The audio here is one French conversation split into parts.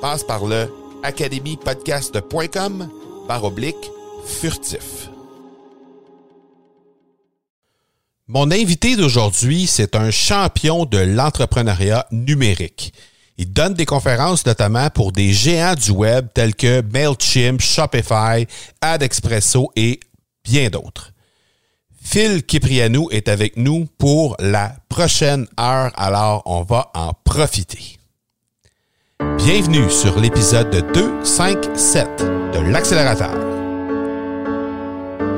Passe par le academypodcast.com par oblique furtif. Mon invité d'aujourd'hui, c'est un champion de l'entrepreneuriat numérique. Il donne des conférences notamment pour des géants du web tels que MailChimp, Shopify, AdExpresso et bien d'autres. Phil Kiprianou est avec nous pour la prochaine heure, alors on va en profiter. Bienvenue sur l'épisode 257 de l'accélérateur.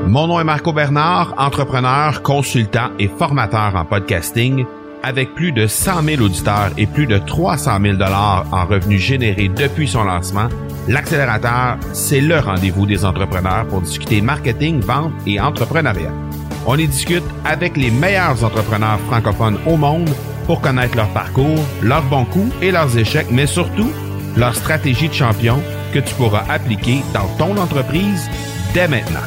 Mon nom est Marco Bernard, entrepreneur, consultant et formateur en podcasting avec plus de 100 000 auditeurs et plus de 300 000 dollars en revenus générés depuis son lancement, l'accélérateur, c'est le rendez-vous des entrepreneurs pour discuter marketing, vente et entrepreneuriat. On y discute avec les meilleurs entrepreneurs francophones au monde pour connaître leur parcours, leurs bons coups et leurs échecs, mais surtout leur stratégie de champion que tu pourras appliquer dans ton entreprise dès maintenant.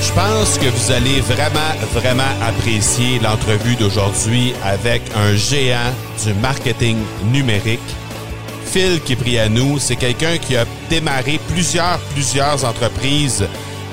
Je pense que vous allez vraiment, vraiment apprécier l'entrevue d'aujourd'hui avec un géant du marketing numérique. Phil Kiprianou, c'est quelqu'un qui a démarré plusieurs, plusieurs entreprises,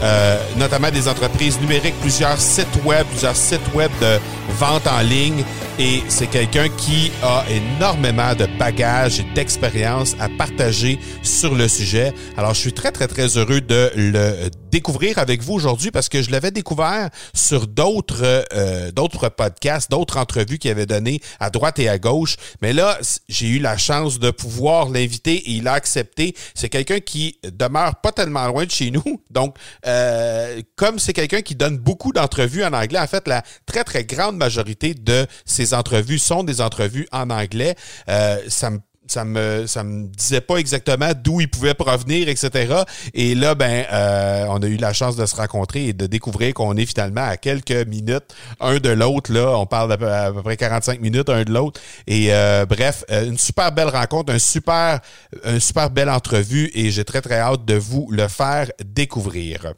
euh, notamment des entreprises numériques, plusieurs sites web, plusieurs sites web de vente en ligne. Et c'est quelqu'un qui a énormément de bagages et d'expérience à partager sur le sujet. Alors, je suis très, très, très heureux de le découvrir avec vous aujourd'hui parce que je l'avais découvert sur d'autres euh, d'autres podcasts, d'autres entrevues qu'il avait données à droite et à gauche. Mais là, j'ai eu la chance de pouvoir l'inviter et il a accepté. C'est quelqu'un qui demeure pas tellement loin de chez nous. Donc, euh, comme c'est quelqu'un qui donne beaucoup d'entrevues en anglais, en fait, la très, très grande majorité de ces entrevues sont des entrevues en anglais. Euh, ça me ça me ça me disait pas exactement d'où il pouvait provenir, etc. Et là, ben, euh, on a eu la chance de se rencontrer et de découvrir qu'on est finalement à quelques minutes un de l'autre. Là, on parle d'à peu près 45 minutes un de l'autre. Et euh, bref, une super belle rencontre, un super, une super belle entrevue, et j'ai très très hâte de vous le faire découvrir.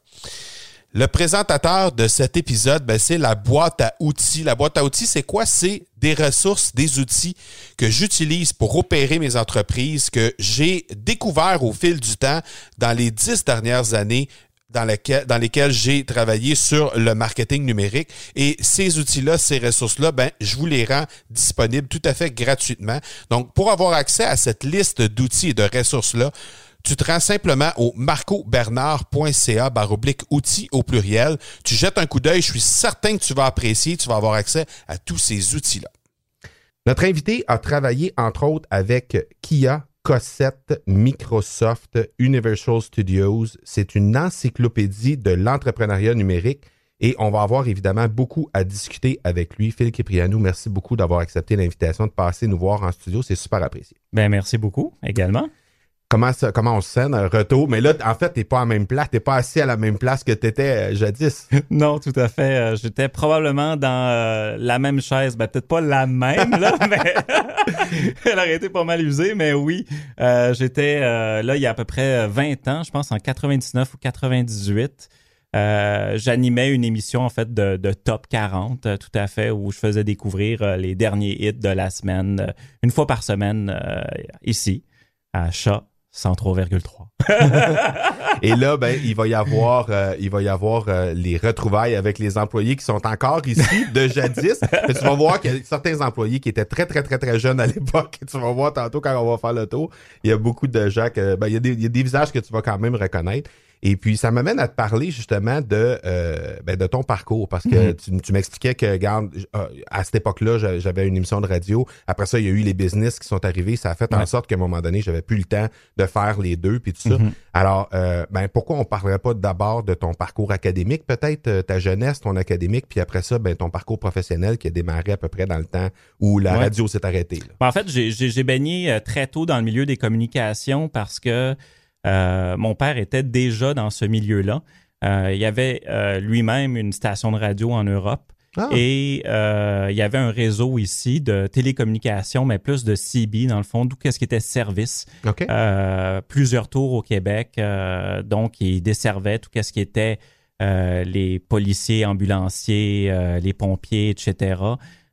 Le présentateur de cet épisode, ben, c'est la boîte à outils. La boîte à outils, c'est quoi? C'est des ressources, des outils que j'utilise pour opérer mes entreprises, que j'ai découvert au fil du temps dans les dix dernières années dans, lesquelles, j'ai travaillé sur le marketing numérique. Et ces outils-là, ces ressources-là, ben, je vous les rends disponibles tout à fait gratuitement. Donc, pour avoir accès à cette liste d'outils et de ressources-là, tu te rends simplement au marcobernard.ca baroblique outils au pluriel. Tu jettes un coup d'œil, je suis certain que tu vas apprécier, tu vas avoir accès à tous ces outils-là. Notre invité a travaillé entre autres avec Kia, Cossette, Microsoft, Universal Studios. C'est une encyclopédie de l'entrepreneuriat numérique et on va avoir évidemment beaucoup à discuter avec lui. Phil Kiprianou, merci beaucoup d'avoir accepté l'invitation de passer nous voir en studio. C'est super apprécié. Ben, merci beaucoup également comment, ça, comment on se sent un retour. Mais là, en fait, t'es pas à la même place, t'es pas assis à la même place que t'étais euh, jadis. non, tout à fait. Euh, j'étais probablement dans euh, la même chaise. Ben, peut-être pas la même, là, mais elle aurait été pas mal usée, mais oui. j'étais là il y a à peu près 20 ans, je pense en 99 ou 98. euh, j'animais une émission en fait de, de top 40, euh, tout à fait, où je faisais découvrir euh, les derniers hits de la semaine, euh, une fois par semaine euh, ici, à Chat 103,3. Et là, ben, il va y avoir, euh, il va y avoir euh, les retrouvailles avec les employés qui sont encore ici de jadis. Et tu vas voir qu'il y a certains employés qui étaient très, très, très, très jeunes à l'époque. Tu vas voir tantôt quand on va faire le tour. Il y a beaucoup de gens que, ben, il y a des, il y a des visages que tu vas quand même reconnaître. Et puis, ça m'amène à te parler justement de, euh, ben, de ton parcours parce que tu, tu m'expliquais que, regarde, euh, à cette époque-là, j'a- j'avais une émission de radio. Après ça, il y a eu les business qui sont arrivés. Ça a fait en sorte qu'à un moment donné, j'avais plus le temps de faire les deux puis tout ça. Mhm. Alors, euh, ben, pourquoi on parlerait pas d'abord de ton parcours académique, peut-être euh, ta jeunesse, ton académique, puis après ça, ben, ton parcours professionnel qui a démarré à peu près dans le temps où la Ouais. radio s'est arrêtée. là? Ben, en fait, j'ai- j'ai j'ai baigné très tôt dans le milieu des communications parce que euh, mon père était déjà dans ce milieu-là. Euh, il y avait euh, lui-même une station de radio en Europe. Ah. Et il y avait un réseau ici de télécommunications, mais plus de CB, dans le fond, d'où qu'est-ce qui était service. Plusieurs tours au Québec. donc, il desservait tout ce qui était les policiers, ambulanciers, les pompiers, etc.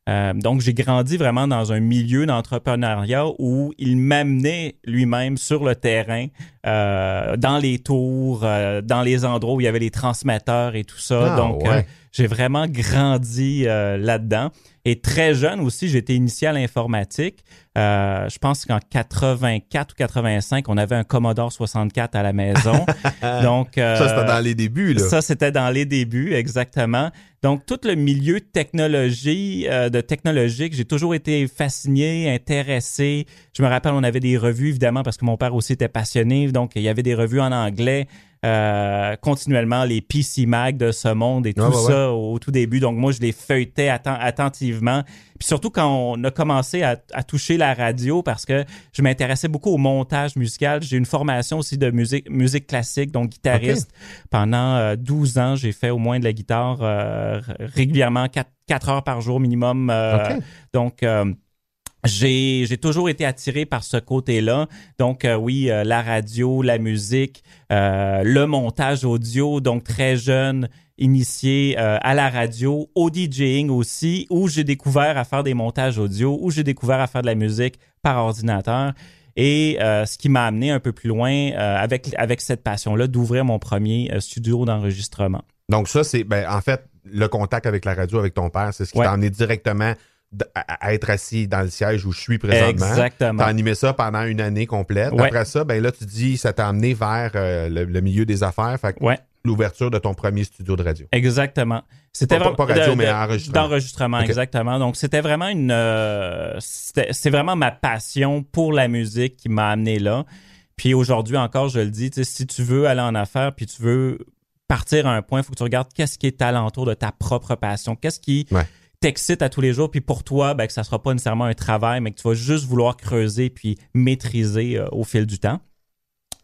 Euh, donc, j'ai grandi vraiment dans un milieu d'entrepreneuriat où il m'amenait lui-même sur le terrain, euh, dans les tours, euh, dans les endroits où il y avait les transmetteurs et tout ça. Ah, donc, ouais. J'ai vraiment grandi euh, là-dedans. Et très jeune aussi, j'ai été initié à l'informatique. Euh, je pense qu'en 84 ou 85, on avait un Commodore 64 à la maison. Donc, euh, ça, c'était dans les débuts, là. ça, c'était dans les débuts, exactement. Donc, tout le milieu technologie, euh, de technologique, j'ai toujours été fasciné, intéressé. Je me rappelle, on avait des revues, évidemment, parce que mon père aussi était passionné. Donc, il y avait des revues en anglais, euh, continuellement, les PC Mag de ce monde et tout ça au, tout début. Donc, moi, je les feuilletais atten- attentivement. Puis surtout quand on a commencé à, à toucher la radio, parce que je m'intéressais beaucoup au montage musical. J'ai une formation aussi de musique, musique classique, donc guitariste. Pendant euh, 12 ans, j'ai fait au moins de la guitare euh, régulièrement, 4, heures par jour minimum. euh, OK. Donc, euh, j'ai j'ai toujours été attiré par ce côté-là. Donc, euh, oui, euh, la radio, la musique, euh, le montage audio, donc très jeune, initié euh, à la radio, au DJing aussi, où j'ai découvert à faire des montages audio, où j'ai découvert à faire de la musique par ordinateur. Et euh, ce qui m'a amené un peu plus loin euh, avec, avec cette passion-là d'ouvrir mon premier studio d'enregistrement. Donc, ça, c'est, ben, en fait, le contact avec la radio, avec ton père, c'est ce qui Ouais. t'a amené directement à, à être assis dans le siège où je suis présentement. Exactement. T'as animé ça pendant une année complète. Ouais. Après ça, ben là, tu dis, ça t'a amené vers euh, le, le milieu des affaires. Fait que Ouais. l'ouverture de ton premier studio de radio. Exactement. C'était Pas- pas- vraiment pas radio, de- mais enregistrement. D'enregistrement, exactement. Donc c'était vraiment une, euh, c'est vraiment ma passion pour la musique qui m'a amené là. Puis aujourd'hui encore, je le dis, si tu veux aller en affaires, puis tu veux partir à un point, il faut que tu regardes qu'est-ce qui est alentour de ta propre passion, qu'est-ce qui Ouais. T'excite à tous les jours, puis pour toi, ben, que ça sera pas nécessairement un travail, mais que tu vas juste vouloir creuser puis maîtriser euh, au fil du temps.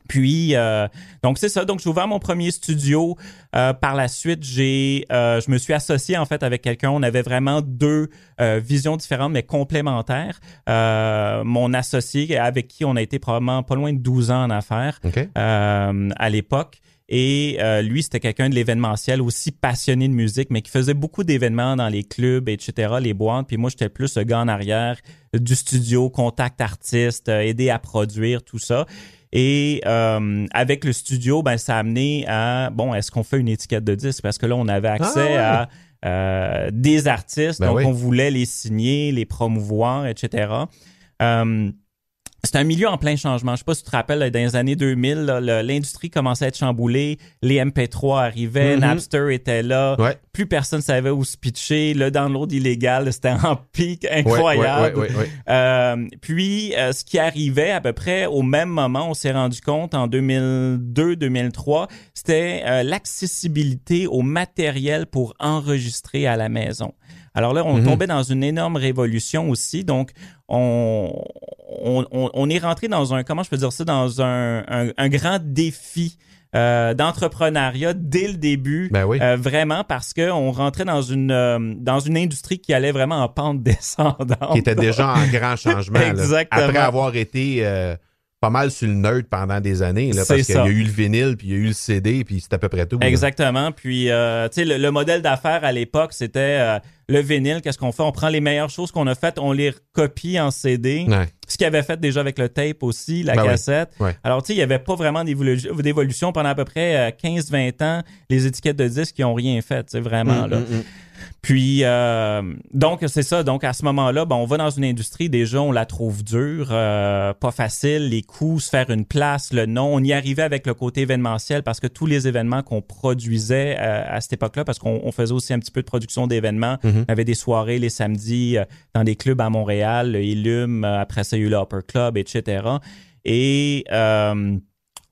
Puis, euh, donc c'est ça. Donc, j'ai ouvert mon premier studio. Euh, par la suite, j'ai, euh, je me suis associé en fait avec quelqu'un. On avait vraiment deux visions différentes, mais complémentaires. Mon associé, avec qui on a été probablement pas loin de 12 ans en affaires à l'époque. Et euh, lui, c'était quelqu'un de l'événementiel, aussi passionné de musique, mais qui faisait beaucoup d'événements dans les clubs, etc., les boîtes. Puis moi, j'étais plus le gars en arrière du studio, contact artiste, euh, aider à produire, tout ça. Et euh, avec le studio, ben, ça a amené à, bon, est-ce qu'on fait une étiquette de disque? Parce que là, on avait accès Ah ouais. à euh, des artistes, Ben donc oui. on voulait les signer, les promouvoir, etc. Euh, c'est un milieu en plein changement. Je sais pas si tu te rappelles, dans les années 2000, là, le- l'industrie commençait à être chamboulée, les MP3 arrivaient, Mhm. Napster était là, Ouais. plus personne savait où se pitcher, le download illégal, c'était en pic incroyable. ouais, ouais, ouais, ouais. Euh, puis, euh, ce qui arrivait à peu près au même moment, on s'est rendu compte en 2002-2003, c'était euh, l'accessibilité au matériel pour enregistrer à la maison. Alors là, on Mhm. tombait dans une énorme révolution aussi. Donc, on, on, on- on est rentré dans un, comment je peux dire ça, dans un, un, un grand défi euh, d'entrepreneuriat dès le début. Ben oui. Euh, vraiment parce que on rentrait dans une euh, dans une industrie qui allait vraiment en pente descendante. qui était déjà en grand changement. là. Exactement. Après avoir été pas mal sur le nerd pendant des années, là, parce qu'il y a eu le vinyle, puis il y a eu le CD, puis c'est à peu près tout. Exactement. Puis, euh, tu sais, le, modèle d'affaires à l'époque, c'était euh, le vinyle. Qu'est-ce qu'on fait? On prend les meilleures choses qu'on a faites, on les copie en CD. Ce qu'il avait fait déjà avec le tape aussi, la ben cassette. Alors, tu sais, il n'y avait pas vraiment d'évolution pendant à peu près 15-20 euh, ans. Les étiquettes de disques qui ont rien fait, c'est vraiment. Mm, là. Mm, mm. Puis, euh, donc, c'est ça. Donc, à ce moment-là, ben, on va dans une industrie, déjà, on la trouve dure, euh, pas facile, les coûts, se faire une place, le nom. On y arrivait avec le côté événementiel parce que tous les événements qu'on produisait euh, à cette époque-là, parce qu'on faisait aussi un petit peu de production d'événements, mm-hmm. on avait des soirées les samedis dans des clubs à Montréal, le Illum, après ça, il y a eu l'Upper Club, etc. Et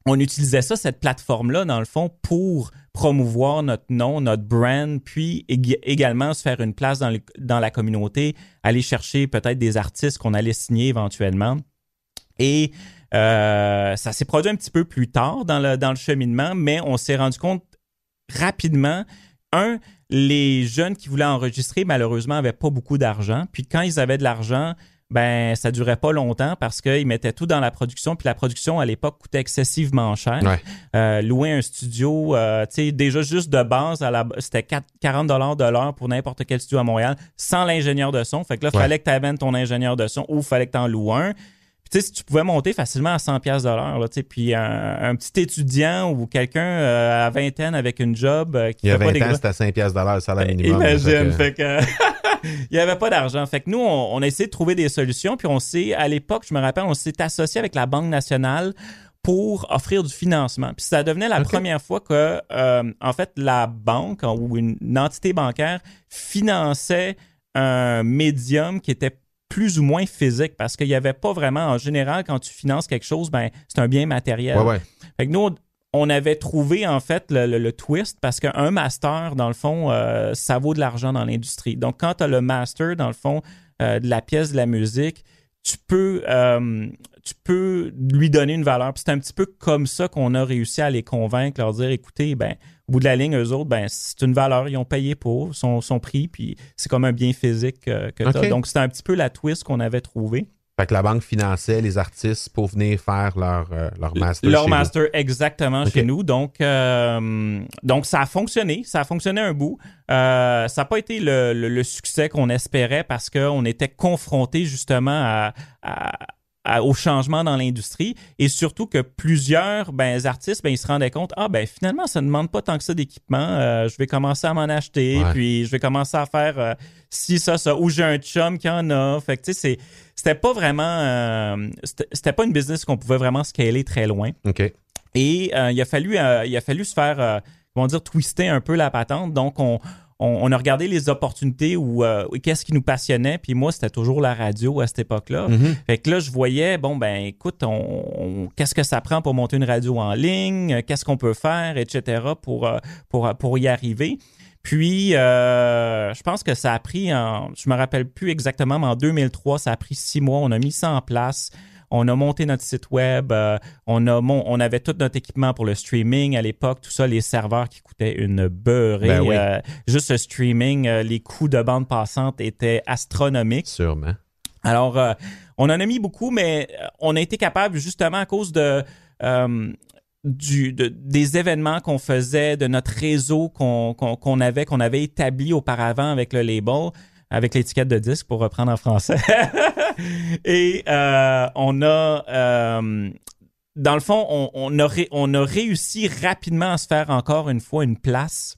on utilisait ça, cette plateforme-là, dans le fond, pour promouvoir notre nom, notre brand, puis également se faire une place dans, la communauté, aller chercher peut-être des artistes qu'on allait signer éventuellement. Et euh, ça s'est produit un petit peu plus tard dans le, dans le cheminement, mais on s'est rendu compte rapidement, un, les jeunes qui voulaient enregistrer, malheureusement, n'avaient pas beaucoup d'argent. Puis quand ils avaient de l'argent, ben ça durait pas longtemps parce qu'ils mettaient tout dans la production. Puis la production à l'époque coûtait excessivement cher. Euh, louer un studio, euh, tu sais, déjà juste de base, c'était 40 dollars de l'heure pour n'importe quel studio à Montréal, sans l'ingénieur de son. Fait que là, il fallait que tu amènes ton ingénieur de son ou fallait que tu en loues un. Puis tu sais, si tu pouvais monter facilement à 100 pièces de l'heure, là, tu sais, puis un, petit étudiant ou quelqu'un euh, à vingtaine avec une job qui Il y a 20 ans, c'était à 5 pièces de l'heure, la ben, minimum. Imagine, fait que... il n'y avait pas d'argent. Fait que nous, on, a essayé de trouver des solutions. Puis on s'est, à l'époque, je me rappelle, on s'est associé avec la Banque nationale pour offrir du financement. Puis ça devenait la première fois que, euh, en fait, la banque ou une, entité bancaire finançait un médium qui était plus ou moins physique parce qu'il n'y avait pas vraiment, en général, quand tu finances quelque chose, ben, c'est un bien matériel. Fait que nous, on avait trouvé en fait le, twist parce qu'un master, dans le fond, euh, ça vaut de l'argent dans l'industrie. Donc, quand tu as le master, dans le fond, euh, de la pièce de la musique, tu peux, euh, tu peux lui donner une valeur. c'est un petit peu comme ça qu'on a réussi à les convaincre, leur dire écoutez, ben, au bout de la ligne, eux autres, ben, c'est une valeur, ils ont payé pour son, prix, puis c'est comme un bien physique que tu as. Donc, c'est un petit peu la twist qu'on avait trouvé. Fait que la banque finançait les artistes pour venir faire leur, euh, leur master. Leur master, exactement, chez nous. Donc, euh, donc, ça a fonctionné. Ça a fonctionné un bout. Euh, ça n'a pas été le, le, succès qu'on espérait parce qu'on était confronté justement à, au changement dans l'industrie et surtout que plusieurs ben, artistes ben, ils se rendaient compte ah ben finalement ça ne demande pas tant que ça d'équipement euh, je vais commencer à m'en acheter puis je vais commencer à faire si ça ça ou j'ai un chum qui en a fait que tu sais c'était pas vraiment euh, c'était pas une business qu'on pouvait vraiment scaler très loin OK et il a fallu il a fallu se faire comment dire twister un peu la patente donc on on, a regardé les opportunités ou euh, qu'est-ce qui nous passionnait. Puis moi, c'était toujours la radio à cette époque-là. Mm-hmm. Fait que là, je voyais, bon, ben écoute, on, qu'est-ce que ça prend pour monter une radio en ligne? Qu'est-ce qu'on peut faire, etc. pour, euh, pour, pour y arriver? Puis, euh, je pense que ça a pris, en, je me rappelle plus exactement, mais en 2003, ça a pris six mois. On a mis ça en place. On a monté notre site web, euh, on, a on avait tout notre équipement pour le streaming à l'époque, tout ça, les serveurs qui coûtaient une beurrée. Ben euh, juste le streaming, les coûts de bande passante étaient astronomiques. Sûrement. Alors, on en a mis beaucoup, mais on a été capable justement à cause de... Des événements qu'on faisait, de notre réseau qu'on avait, qu'on avait établi auparavant avec le label, avec l'étiquette de disque pour reprendre en français. Et euh, on a, euh, dans le fond, on, on a réussi rapidement à se faire encore une fois une place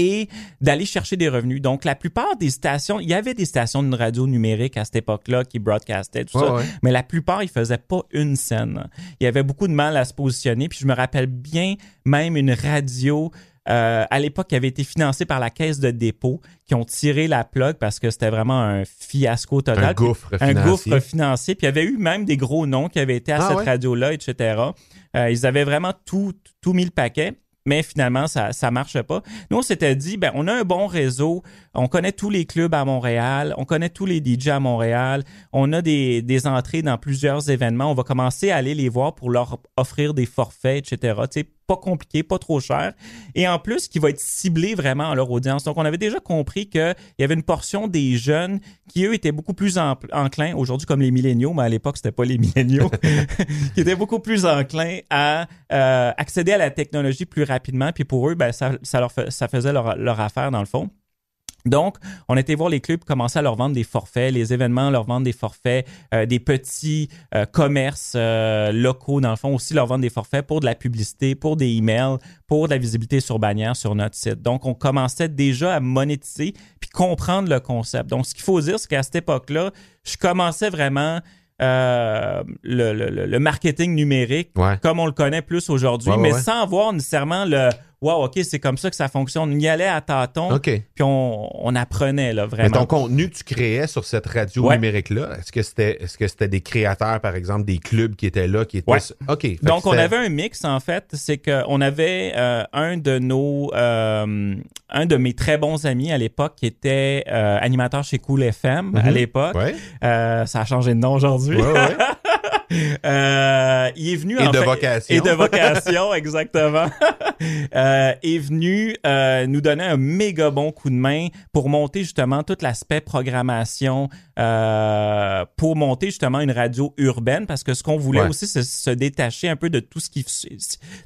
et d'aller chercher des revenus. Donc, la plupart des stations, il y avait des stations de radio numérique à cette époque-là qui broadcastaient, tout ça, mais la plupart, ils faisaient pas une scène. Il y avait beaucoup de mal à se positionner. Puis je me rappelle bien même une radio euh, à l'époque qui avait été financé par la caisse de dépôt, qui ont tiré la plug parce que c'était vraiment un fiasco total. Un gouffre financier. Un gouffre financier. Puis il y avait eu même des gros noms qui avaient été à ah cette radio-là, etc. Euh, ils avaient vraiment tout, tout mis le paquet mais finalement, ça ne marche pas. Nous, on s'était dit, ben, on a un bon réseau, on connaît tous les clubs à Montréal, on connaît tous les DJ à Montréal, on a des, des entrées dans plusieurs événements, on va commencer à aller les voir pour leur offrir des forfaits, etc pas compliqué, pas trop cher, et en plus qui va être ciblé vraiment à leur audience. Donc, on avait déjà compris qu'il y avait une portion des jeunes qui, eux, étaient beaucoup plus enclins, aujourd'hui comme les milléniaux, mais à l'époque, c'était pas les milléniaux, qui étaient beaucoup plus enclins à euh, accéder à la technologie plus rapidement. Puis pour eux, ben, ça, ça, leur ça faisait leur, leur affaire dans le fond. Donc, on était voir les clubs commencer à leur vendre des forfaits, les événements leur vendre des forfaits, euh, des petits euh, commerces euh, locaux, dans le fond, aussi leur vendre des forfaits pour de la publicité, pour des emails, pour de la visibilité sur bannière sur notre site. Donc, on commençait déjà à monétiser puis comprendre le concept. Donc, ce qu'il faut dire, c'est qu'à cette époque-là, je commençais vraiment le, le, marketing numérique comme on le connaît plus aujourd'hui, mais sans avoir nécessairement le wow, OK, c'est comme ça que ça fonctionne. On y allait à tâtons, puis on, apprenait là, vraiment. Mais ton contenu que tu créais sur cette radio numérique-là, est-ce que c'était est-ce que c'était des créateurs, par exemple, des clubs qui étaient là, qui étaient. OK. Donc, on avait un mix, en fait. C'est qu'on avait euh, un de nos euh, un de mes très bons amis à l'époque qui était euh, animateur chez Cool FM à mhm. l'époque. ça a changé de nom aujourd'hui. Euh, il est venu et de vocation. et de vocation exactement. Euh, est venu euh, nous donner un méga bon coup de main pour monter justement tout l'aspect programmation pour monter justement une radio urbaine parce que ce qu'on voulait aussi c'est se détacher un peu de tout ce qui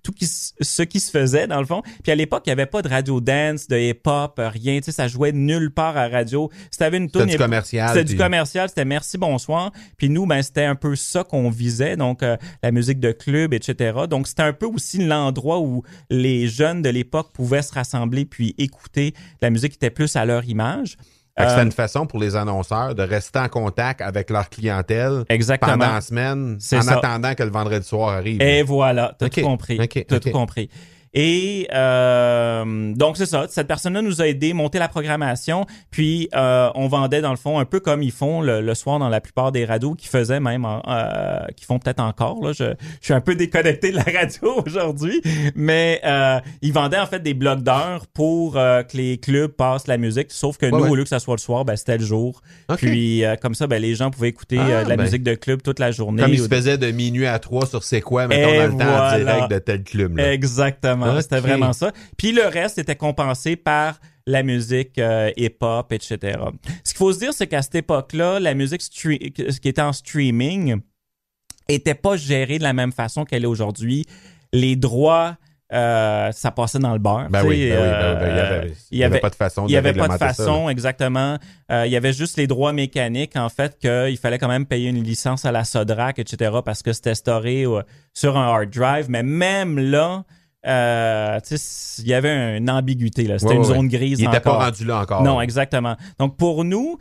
tout qui, ce qui se faisait dans le fond. Puis à l'époque il y avait pas de radio dance de hip hop rien tu sais ça jouait nulle part à radio. C'était une c'était du commercial c'était du commercial c'était merci bonsoir. Puis nous ben c'était un peu ça qu'on visait, donc euh, la musique de club, etc. Donc c'était un peu aussi l'endroit où les jeunes de l'époque pouvaient se rassembler puis écouter la musique qui était plus à leur image. Euh, une façon pour les annonceurs de rester en contact avec leur clientèle pendant la semaine en attendant que le vendredi soir arrive. Et voilà, t'as tout compris. T'as tout compris. Et euh, donc c'est ça, cette personne-là nous a aidé à monter la programmation, puis euh, on vendait dans le fond un peu comme ils font le, soir dans la plupart des radios qui faisaient même, euh, qui font peut-être encore. Là, je, je, suis un peu déconnecté de la radio aujourd'hui, mais euh, ils vendaient en fait des blocs d'heures pour euh, que les clubs passent la musique, sauf que nous au lieu que ça soit le soir, ben, c'était le jour. Puis comme ça, ben, les gens pouvaient écouter ah, de la ben. musique de club toute la journée. Comme ils se faisaient de minuit à trois sur c'est quoi, mettons, dans le temps direct de tel club. Là. Exactement. C'était vraiment ça. Puis le reste était compensé par la musique euh, hip-hop, etc. Ce qu'il faut se dire, c'est qu'à cette époque-là, la musique qui était en streaming était pas gérée de la même façon qu'elle est aujourd'hui. Les droits euh, ça passait dans le beurre. Ben oui, ben ben ben il y avait, pas de façon. Il y avait pas de façon, exactement. Euh, il y avait juste les droits mécaniques, en fait, qu'il fallait quand même payer une licence à la Sodrac, etc., parce que c'était storé sur un hard drive. Mais même là, euh, il y avait une ambiguïté. là. C'était une zone grise. Il n'était pas rendu là encore. Non, exactement. Donc pour nous,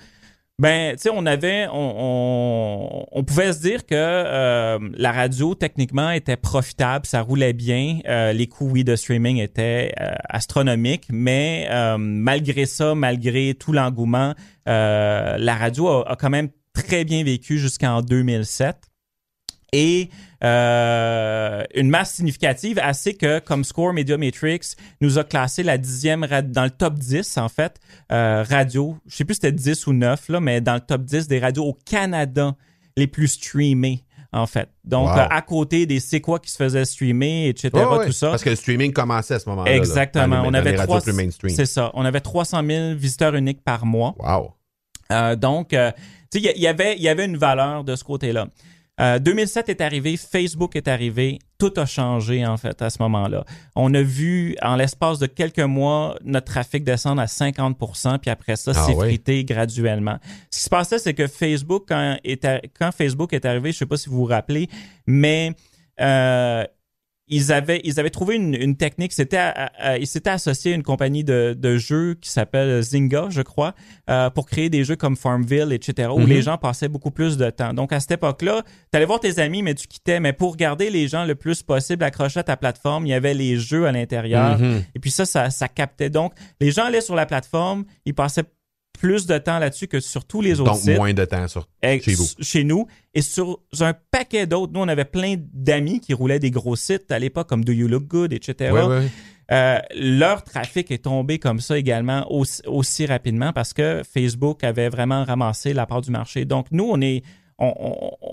ben, tu sais, on avait, on, on, pouvait se dire que euh, la radio techniquement était profitable, ça roulait bien, euh, les coûts oui de streaming étaient euh, astronomiques, mais malgré ça, malgré tout l'engouement, la radio a, a, quand même très bien vécu jusqu'en 2007 et euh, une masse significative, assez que comme Score Media Matrix nous a classé la dixième dans le top 10 en fait euh, radio, je sais plus si c'était 10 ou 9 là, mais dans le top 10 des radios au Canada les plus streamées en fait. Donc, euh, à côté des c'est quoi qui se faisait streamer, etc., tout ça. Parce que le streaming commençait à ce moment-là. Exactement. on avait C'est ça. On avait 300 000 visiteurs uniques par mois. Wow. Euh, donc, tu sais, il y, avait, il y avait une valeur de ce côté-là. 2007 euh, est arrivé, Facebook est arrivé, tout a changé en fait à ce moment-là. On a vu en l'espace de quelques mois notre trafic descendre à 50% puis après ça ah s'effriter graduellement. Ce qui se passait, c'est que Facebook, quand, quand Facebook est arrivé, je sais pas si vous vous rappelez, mais euh, ils avaient, ils avaient trouvé une, une technique. C'était, ils s'étaient associés à une compagnie de, de jeux qui s'appelle Zynga, je crois, euh, pour créer des jeux comme Farmville, etc., où les mhm. gens passaient beaucoup plus de temps. Donc, à cette époque-là, tu allais voir tes amis, mais tu quittais. Mais pour garder les gens le plus possible accrochés à ta plateforme, il y avait les jeux à l'intérieur. Mhm. Et puis ça, ça, ça captait. Donc, les gens allaient sur la plateforme, ils passaient plus de temps là-dessus que sur tous les autres Donc, sites. moins de temps sur, chez vous. Chez nous. Et sur un paquet d'autres. Nous, on avait plein d'amis qui roulaient des gros sites à l'époque, comme Do You Look Good, etc. Euh, leur trafic est tombé comme ça également aussi, rapidement parce que Facebook avait vraiment ramassé la part du marché. Donc, nous, on est...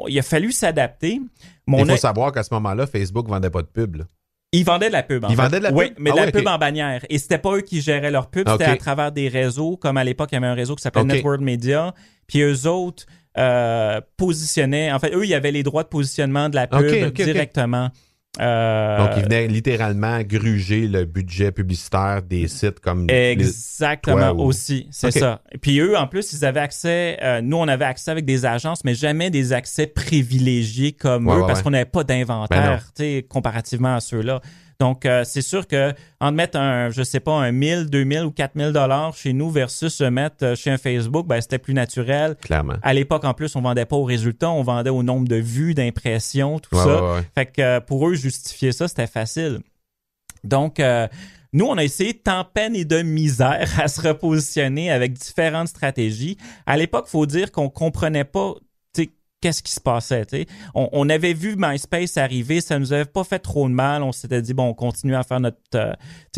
il a fallu s'adapter. Il faut savoir qu'à ce moment-là, Facebook vendait pas de pub. Ils vendaient de la pub. En Ils fait. vendaient de la pub? Oui, mais Ah de la ouais, pub en bannière. Et c'était pas eux qui géraient leur pub, c'était à travers des réseaux. Comme à l'époque, il y avait un réseau qui s'appelait. Network Media. Puis eux autres euh, positionnaient. En fait, eux, ils avaient les droits de positionnement de la pub directement. Euh, Donc, ils venaient littéralement gruger le budget publicitaire des sites comme. Exactement ou- aussi, c'est Ok. ça. Et puis eux, en plus, ils avaient accès, euh, nous, on avait accès avec des agences, mais jamais des accès privilégiés comme Ouais, eux, ouais, parce ouais. qu'on n'avait pas Ben d'inventaire, tu sais, comparativement à ceux-là. Donc, euh, c'est sûr que en mettre un, je sais pas, un 1000, 2000 ou 4000 dollars chez nous versus se mettre euh, chez un Facebook, ben, c'était plus naturel. Clairement. À l'époque, en plus, on vendait pas aux résultats, on vendait au nombre de vues, d'impressions, tout Ouais, ça. ouais, ouais. Fait que euh, pour eux, justifier ça, c'était facile. Donc, euh, nous, on a essayé tant peine et de misère à se repositionner avec différentes stratégies. À l'époque, faut dire qu'on comprenait pas, qu'est-ce qui se passait. On, on avait vu MySpace arriver, ça nous avait pas fait trop de mal. On s'était dit, bon, on continue à faire notre, euh,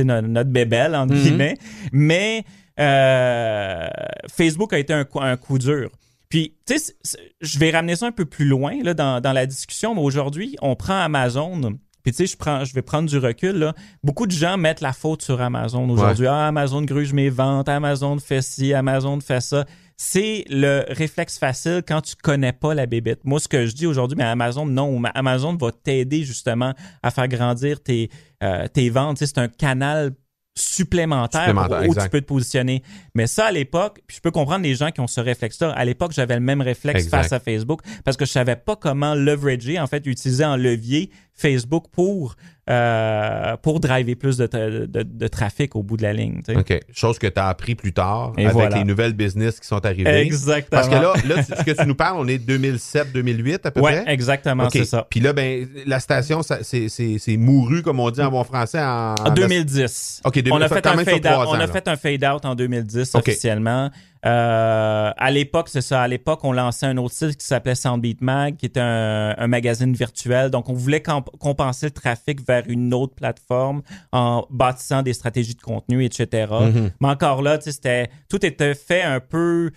notre, notre bébelle, entre Mhm. guillemets. Mais euh, Facebook a été un, coup- un coup dur. Puis, tu sais, je vais ramener ça un peu plus loin là, dans, dans la discussion, mais aujourd'hui, on prend Amazon. Puis, tu sais, je, prends, je vais prendre du recul. Là. Beaucoup de gens mettent la faute sur Amazon aujourd'hui. Ah, Amazon gruge mes ventes, Amazon fait ci, Amazon fait ça. C'est le réflexe facile quand tu connais pas la bébête. Moi, ce que je dis aujourd'hui, mais Amazon, non. Ma- Amazon va t'aider justement à faire grandir tes, euh, tes ventes. Tu sais, c'est un canal supplémentaire, Supplémentaire, où tu peux te positionner. Mais ça, à l'époque, je peux comprendre les gens qui ont ce réflexe-là. À l'époque, j'avais le même réflexe Exact. face à Facebook parce que je savais pas comment leverager, en fait, utiliser en levier Facebook pour, euh, pour driver plus de, de, de trafic au bout de la ligne. OK. Chose que tu as appris plus tard Et avec voilà. les nouvelles business qui sont arrivées. Exactement. Parce que là, là, ce que tu nous parles, on est 2007-2008 à peu ouais, près? exactement, OK. c'est ça. Puis là, ben, la station, c'est c'est- c'est mouru, comme on dit en bon français. En, En 2010. OK, 2000, on a fait un fade out. On a fait un fade out en 2010 OK. officiellement. Euh, à l'époque, c'est ça. À l'époque, on lançait un autre site qui s'appelait Soundbeat Mag, qui était un, un magazine virtuel. Donc, on voulait comp- compenser le trafic vers une autre plateforme en bâtissant des stratégies de contenu, etc. Mhm. Mais encore là, c'était tout était fait un peu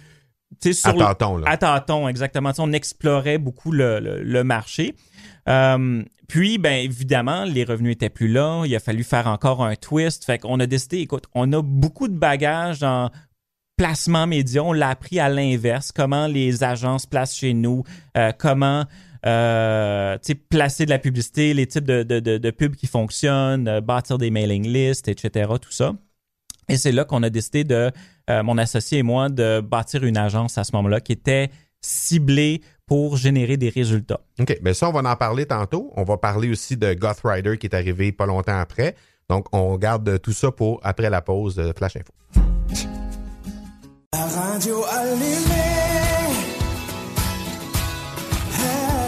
sur À le- tâtons, là. à tâtons, exactement. On explorait beaucoup le, le- le marché. Euh, puis, ben évidemment, les revenus étaient plus là. Il a fallu faire encore un twist. Fait qu'on a décidé, écoute, on a beaucoup de bagages en placement média. On l'a appris à l'inverse. Comment les agences placent chez nous. euh, comment euh, placer de la publicité, les types de, de, de, pubs qui fonctionnent, euh, bâtir des mailing lists, etc. Tout ça. Et c'est là qu'on a décidé de, euh, mon associé et moi, de bâtir une agence à ce moment-là qui était ciblée pour générer des résultats. OK. Ben ça, on va en parler tantôt. On va parler aussi de Goth Rider qui est arrivé pas longtemps après. Donc, on garde tout ça pour après la pause de Flash Info. La radio allumée.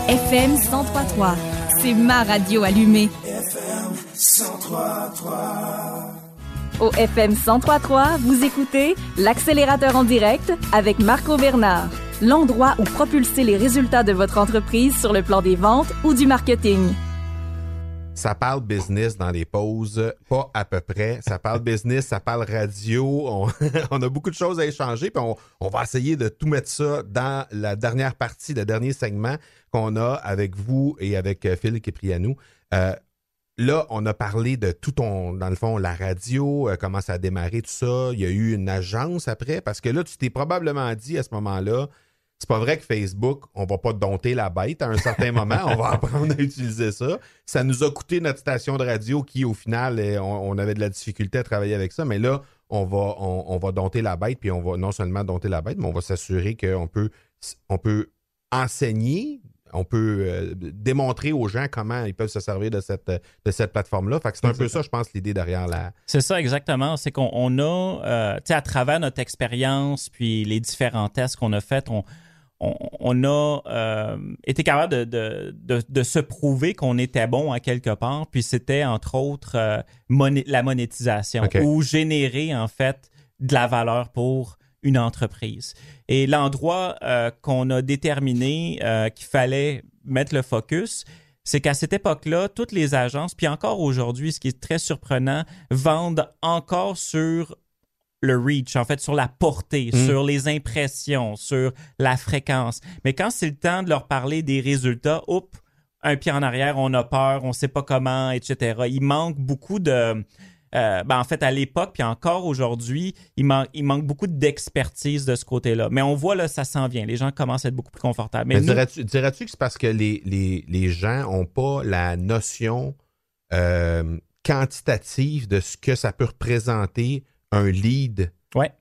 FM 1033. C'est ma radio allumée. FM 1033. Au FM 1033, vous écoutez l'accélérateur en direct avec Marco Bernard. L'endroit où propulser les résultats de votre entreprise sur le plan des ventes ou du marketing. Ça parle business dans les pauses, pas à peu près. Ça parle business, ça parle radio. On, a beaucoup de choses à échanger, puis on, va essayer de tout mettre ça dans la dernière partie, le dernier segment qu'on a avec vous et avec euh, Phil qui. Euh, là, on a parlé de tout ton, dans le fond, la radio, euh, comment ça a démarré, tout ça. Il y a eu une agence après, parce que là, tu t'es probablement dit à ce moment-là, c'est pas vrai que Facebook, on va pas dompter la bête à un certain moment, on va apprendre à utiliser ça. Ça nous a coûté notre station de radio qui, au final, on, on avait de la difficulté à travailler avec ça, mais là, on va, on, on va dompter la bête, puis on va non seulement dompter la bête, mais on va s'assurer qu'on peut, on peut enseigner, on peut euh, démontrer aux gens comment ils peuvent se servir de cette, de cette plateforme-là. Fait que c'est un peu ça, je pense, l'idée derrière la. C'est ça exactement. C'est qu'on on a, euh, tu sais, à travers notre expérience puis les différents tests qu'on a faits, on, on, on a euh, été capable de, de, de, de se prouver qu'on était bon à quelque part. Puis c'était entre autres euh, moné- la monétisation ou générer en fait de la valeur pour une entreprise. Et l'endroit euh, qu'on a déterminé qu'il fallait mettre le focus, c'est qu'à cette époque-là, toutes les agences, puis encore aujourd'hui, ce qui est très surprenant, vendent encore sur le reach, en fait, sur la portée, Mm. sur les impressions, sur la fréquence. Mais quand c'est le temps de leur parler des résultats, oups, un pied en arrière, on a peur, on sait pas comment, etc. Il manque beaucoup de euh, ben en fait, à l'époque, puis encore aujourd'hui, il, man- il manque beaucoup d'expertise de ce côté-là. Mais on voit, là, ça s'en vient. Les gens commencent à être beaucoup plus confortables. Mais Mais nous- dirais-tu, dirais-tu que c'est parce que les, les, les gens n'ont pas la notion euh, quantitative de ce que ça peut représenter un lead? Ouais,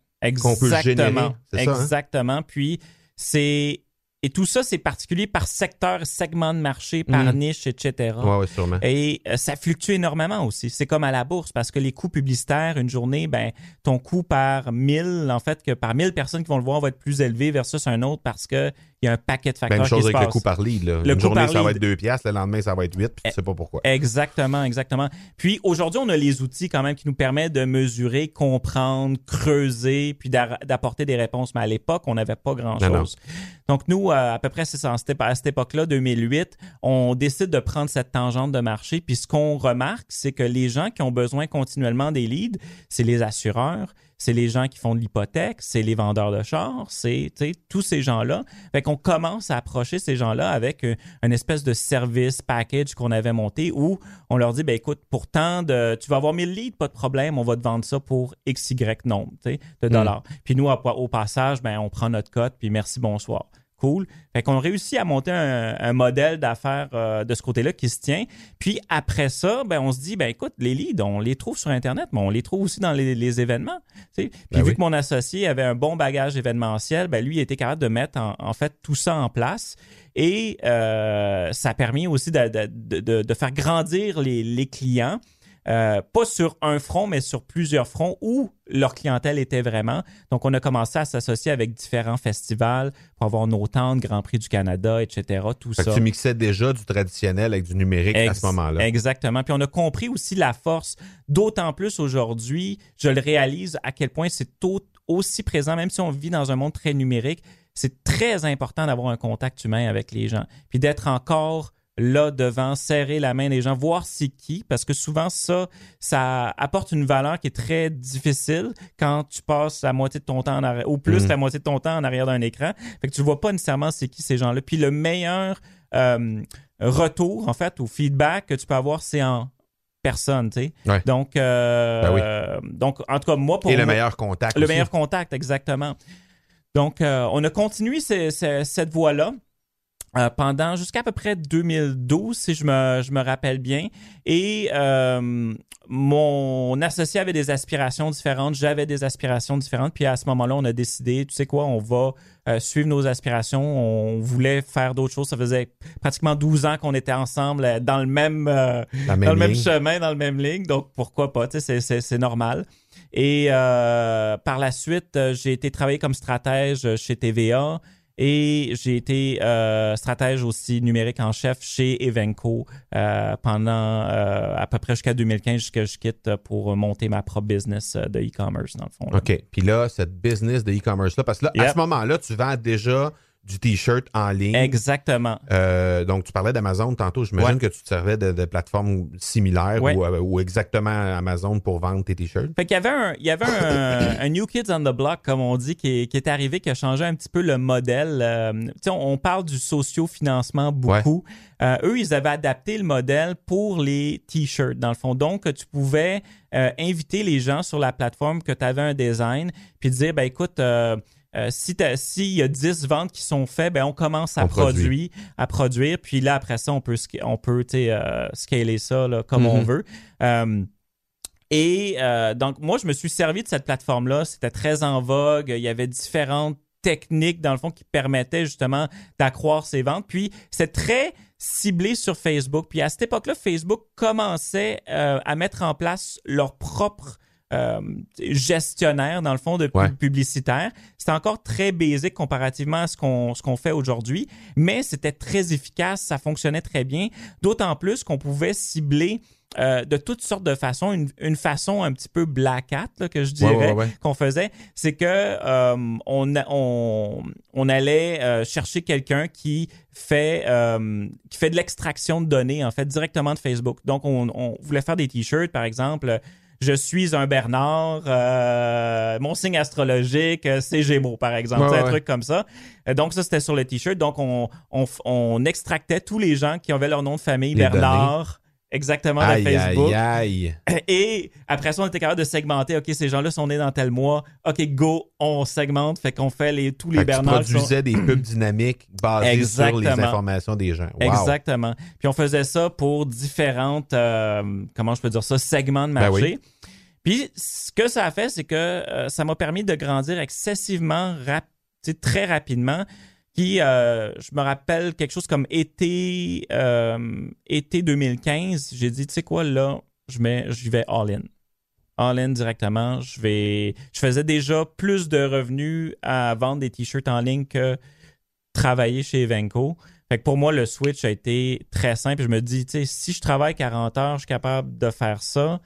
qu'on peut exactement. générer, ça, hein? Exactement. Puis c'est et tout ça, c'est particulier par secteur, segment de marché, par Mhm. niche, etc. Oui, ouais, sûrement. Et euh, ça fluctue énormément aussi. C'est comme à la bourse parce que les coûts publicitaires, une journée, ben ton coût par 1000, en fait, que par 1000 personnes qui vont le voir va être plus élevé versus un autre parce que il y a un paquet de facteurs Même chose qui se avec le coût par lead. Là. Le Une journée, ça va être 2 piastres, le lendemain, ça va être 8, puis tu sais pas pourquoi. Exactement, exactement. Puis aujourd'hui, on a les outils quand même qui nous permettent de mesurer, comprendre, creuser, puis d'a- d'apporter des réponses. Mais à l'époque, on n'avait pas non. grand-chose. Donc nous, à peu près, à cette époque-là, 2008, on décide de prendre cette tangente de marché. Puis ce qu'on remarque, c'est que les gens qui ont besoin continuellement des leads, c'est les assureurs, c'est les gens qui font de l'hypothèque, c'est les vendeurs de chars, c'est tous ces gens-là. Fait qu'on commence à approcher ces gens-là avec euh, une espèce de service package qu'on avait monté où on leur dit ben écoute, pourtant de tu vas avoir 1000 leads, pas de problème, on va te vendre ça pour XY nombre, de dollars. Puis nous à- au passage, ben on prend notre cote puis merci bonsoir. Cool. Fait qu'on réussit à monter un, un modèle d'affaires euh, de ce côté-là qui se tient. Puis après ça, ben on se dit, ben écoute, les leads, on les trouve sur Internet, mais on les trouve aussi dans les, les événements. Puis Ben vu oui. que mon associé avait un bon bagage événementiel, ben lui il était capable de mettre en, en fait tout ça en place. Et euh, ça a permis aussi de, de- de- de- de faire grandir les, les clients. Euh, pas sur un front, mais sur plusieurs fronts où leur clientèle était vraiment. Donc, on a commencé à s'associer avec différents festivals pour avoir nos tentes, Grand Prix du Canada, etc. Tout Fait ça. que tu mixais déjà du traditionnel avec du numérique à ce moment-là. Exactement. Puis on a compris aussi la force, d'autant plus aujourd'hui, je le réalise à quel point c'est au- aussi présent, même si on vit dans un monde très numérique, c'est très important d'avoir un contact humain avec les gens. Puis d'être encore là devant, serrer la main des gens, voir c'est qui, parce que souvent ça, ça apporte une valeur qui est très difficile quand tu passes la moitié de ton temps en arrière, ou plus Mhm. la moitié de ton temps en arrière d'un écran. Fait que tu vois pas nécessairement c'est qui ces gens-là. Puis le meilleur euh, retour, en fait, ou feedback que tu peux avoir, c'est en personne, tu sais. Ouais. Donc, euh, Ben oui. euh, donc, en tout cas, moi, pour Et le moi- meilleur contact. le aussi. meilleur contact, exactement. Donc, euh, on a continué ce- ce- cette voie-là. Euh, pendant jusqu'à peu près 2012, si je me, je me rappelle bien. Et euh, mon associé avait des aspirations différentes, j'avais des aspirations différentes. Puis à ce moment-là, on a décidé, tu sais quoi, on va euh, suivre nos aspirations. On voulait faire d'autres choses. Ça faisait pratiquement 12 ans qu'on était ensemble dans le même, dans le même chemin, dans le même ligne. Donc, pourquoi pas? Tu sais, c'est- normal. Et par la suite, j'ai été travailler comme stratège chez TVA et j'ai été euh, stratège aussi numérique en chef chez Evenco euh, pendant euh, à peu près jusqu'à 2015, jusqu'à je quitte pour monter ma propre business de e-commerce, dans le fond. là. OK. Puis là, cette business de e-commerce-là, parce que là, à ce moment-là, tu vends déjà du T-shirt en ligne. Exactement. Euh, donc, tu parlais d'Amazon tantôt. J'imagine Ouais. que tu te servais de, de plateformes similaires Ouais. ou, euh, ou exactement Amazon pour vendre tes T-shirts. Fait qu'il y avait un, il y avait un, un New Kids on the Block, comme on dit, qui est, qui est arrivé, qui a changé un petit peu le modèle. Euh, tu sais, on, on parle du socio-financement beaucoup. Euh, eux, ils avaient adapté le modèle pour les T-shirts, dans le fond. Donc, tu pouvais inviter les gens sur la plateforme que tu avais un design, puis dire, ben écoute, euh, si s'il y a 10 ventes qui sont faites, ben on commence à On produit. produire, à produire, puis là après ça on peut on peut euh, scaler ça là, comme on Mhm. veut. Euh, et donc, moi, je me suis servi de cette plateforme-là. C'était très en vogue. Il y avait différentes techniques, dans le fond, qui permettaient justement d'accroître ses ventes. Puis, c'est très ciblé sur Facebook. Puis, à cette époque-là, Facebook commençait à mettre en place leur propre euh, gestionnaire, dans le fond, de Ouais. publicitaire. C'était encore très basique comparativement à ce qu'on ce qu'on fait aujourd'hui, mais c'était très efficace, ça fonctionnait très bien, d'autant plus qu'on pouvait cibler euh, de toutes sortes de façons, une, une façon un petit peu black hat, là, que je dirais, ouais, ouais. qu'on faisait, c'est que euh, on, on, on allait euh, chercher quelqu'un qui fait euh, qui fait de l'extraction de données en fait directement de Facebook. Donc on, on voulait faire des t-shirts par exemple. Je suis un Bernard, euh, mon signe astrologique, euh, c'est Gémeaux, par exemple. Ouais, un truc comme ça. Euh, donc, ça, c'était sur le T-shirt. Donc, on, on, on extractait tous les gens qui avaient leur nom de famille, Les Bernard. Exactement, de Facebook. aïe, aïe. Et après ça, on était capable de segmenter. OK, ces gens-là sont nés dans tel mois. OK, go, on segmente. Fait qu'on fait les, tous les qui sont- produisais des pubs dynamiques basées sur les informations des gens. Wow. Exactement. Puis on faisait ça pour différentes, euh, comment je peux dire ça, segments de Ben marché. oui. Puis ce que ça a fait, c'est que euh, ça m'a permis de grandir excessivement, très rapidement. Puis euh, je me rappelle quelque chose comme été, euh, été 2015. J'ai dit, tu sais quoi, là, je vais all-in. All-in directement. Je vais, je faisais déjà plus de revenus à vendre des t-shirts en ligne que travailler chez Evenco. Fait que pour moi, le switch a été très simple. Je me dis, tu sais, si je travaille 40 heures, je suis capable de faire ça.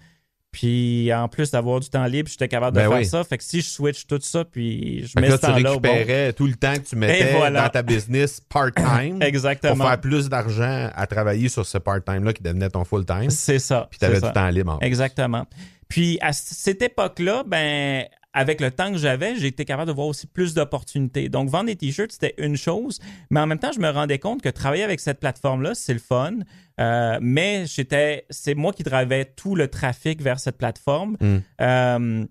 Puis en plus d'avoir du temps libre, j'étais capable de Ben faire oui. ça. Fait que si je switch tout ça, puis je Fait mets là, ce tu temps-là bon. récupérais tout le temps que tu mettais voilà. dans ta business part-time Exactement. pour faire plus d'argent à travailler sur ce part-time-là qui devenait ton full-time. C'est ça. Puis tu avais du temps libre. en. Exactement. Puis à cette époque-là, ben avec le temps que j'avais, j'ai été capable de voir aussi plus d'opportunités. Donc vendre des t-shirts, c'était une chose, mais en même temps, je me rendais compte que travailler avec cette plateforme-là, c'est le fun. Euh, mais j'étais, c'est moi qui drivais tout le trafic vers cette plateforme. Mm. Euh,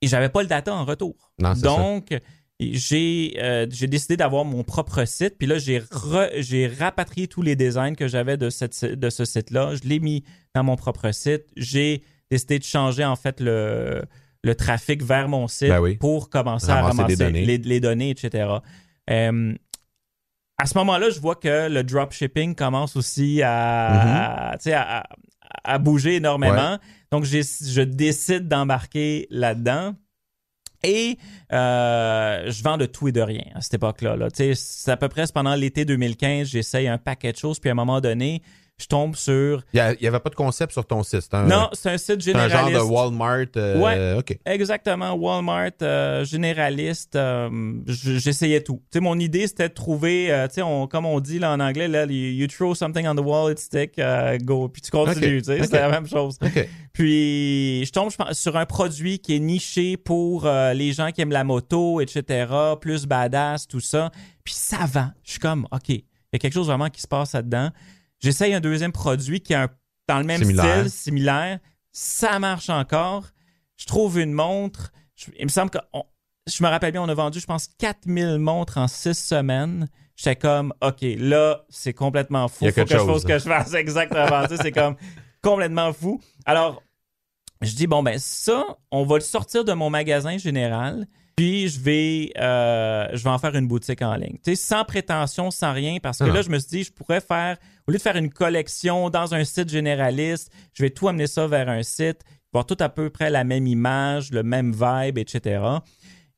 et j'avais pas le data en retour. Non, c'est ça. Donc, j'ai euh, j'ai décidé d'avoir mon propre site. Puis là, j'ai rapatrié tous les designs que j'avais de, cette, de ce site-là. Je l'ai mis dans mon propre site. J'ai décidé de changer, en fait, le, le trafic vers mon site Ben oui. pour commencer à Ramasser données. Les, les données, etc. Euh, à ce moment-là, je vois que le dropshipping commence aussi à, sais, à, à- à bouger énormément. Donc, je décide d'embarquer là-dedans. Et euh, je vends de tout et de rien à cette époque-là. là. C'est à peu près pendant l'été 2015, j'essaye un paquet de choses, puis à un moment donné, je tombe sur... Il n'y avait pas de concept sur ton site. Un, non, c'est un site c'était un généraliste. genre de Walmart. euh, Ouais. OK. Exactement, Walmart, euh, généraliste, euh, j'essayais tout. Tu sais, mon idée, c'était de trouver, tu sais, on- comme on dit là, en anglais, là, you throw something on the wall, it stick, euh, go, puis tu continues, tu sais, c'est la même chose. Puis, je tombe je pense, sur un produit qui est niché pour les gens qui aiment la moto, etc., plus badass, tout ça. Puis, ça vend. Je suis comme, OK, il y a quelque chose vraiment qui se passe là-dedans. J'essaye un deuxième produit qui est un- dans le même Similaire. style, similaire. Ça marche encore. Je trouve une montre. Je- il me semble que, on- je me rappelle bien, on a vendu, je pense, 4000 montres en six semaines. J'étais comme, OK, là, c'est complètement fou. Il y a Faut que quelque je fasse chose. ce que je fasse exactement. Tu sais, c'est comme complètement fou. Alors, je dis, bon, ben ça, on va le sortir de mon magasin général, puis je vais, euh, je vais en faire une boutique en ligne. Tu sais, sans prétention, sans rien, parce que Ah. là, je me suis dit, je pourrais faire, au lieu de faire une collection dans un site généraliste, je vais tout amener ça vers un site, voir tout à peu près la même image, le même vibe, etc.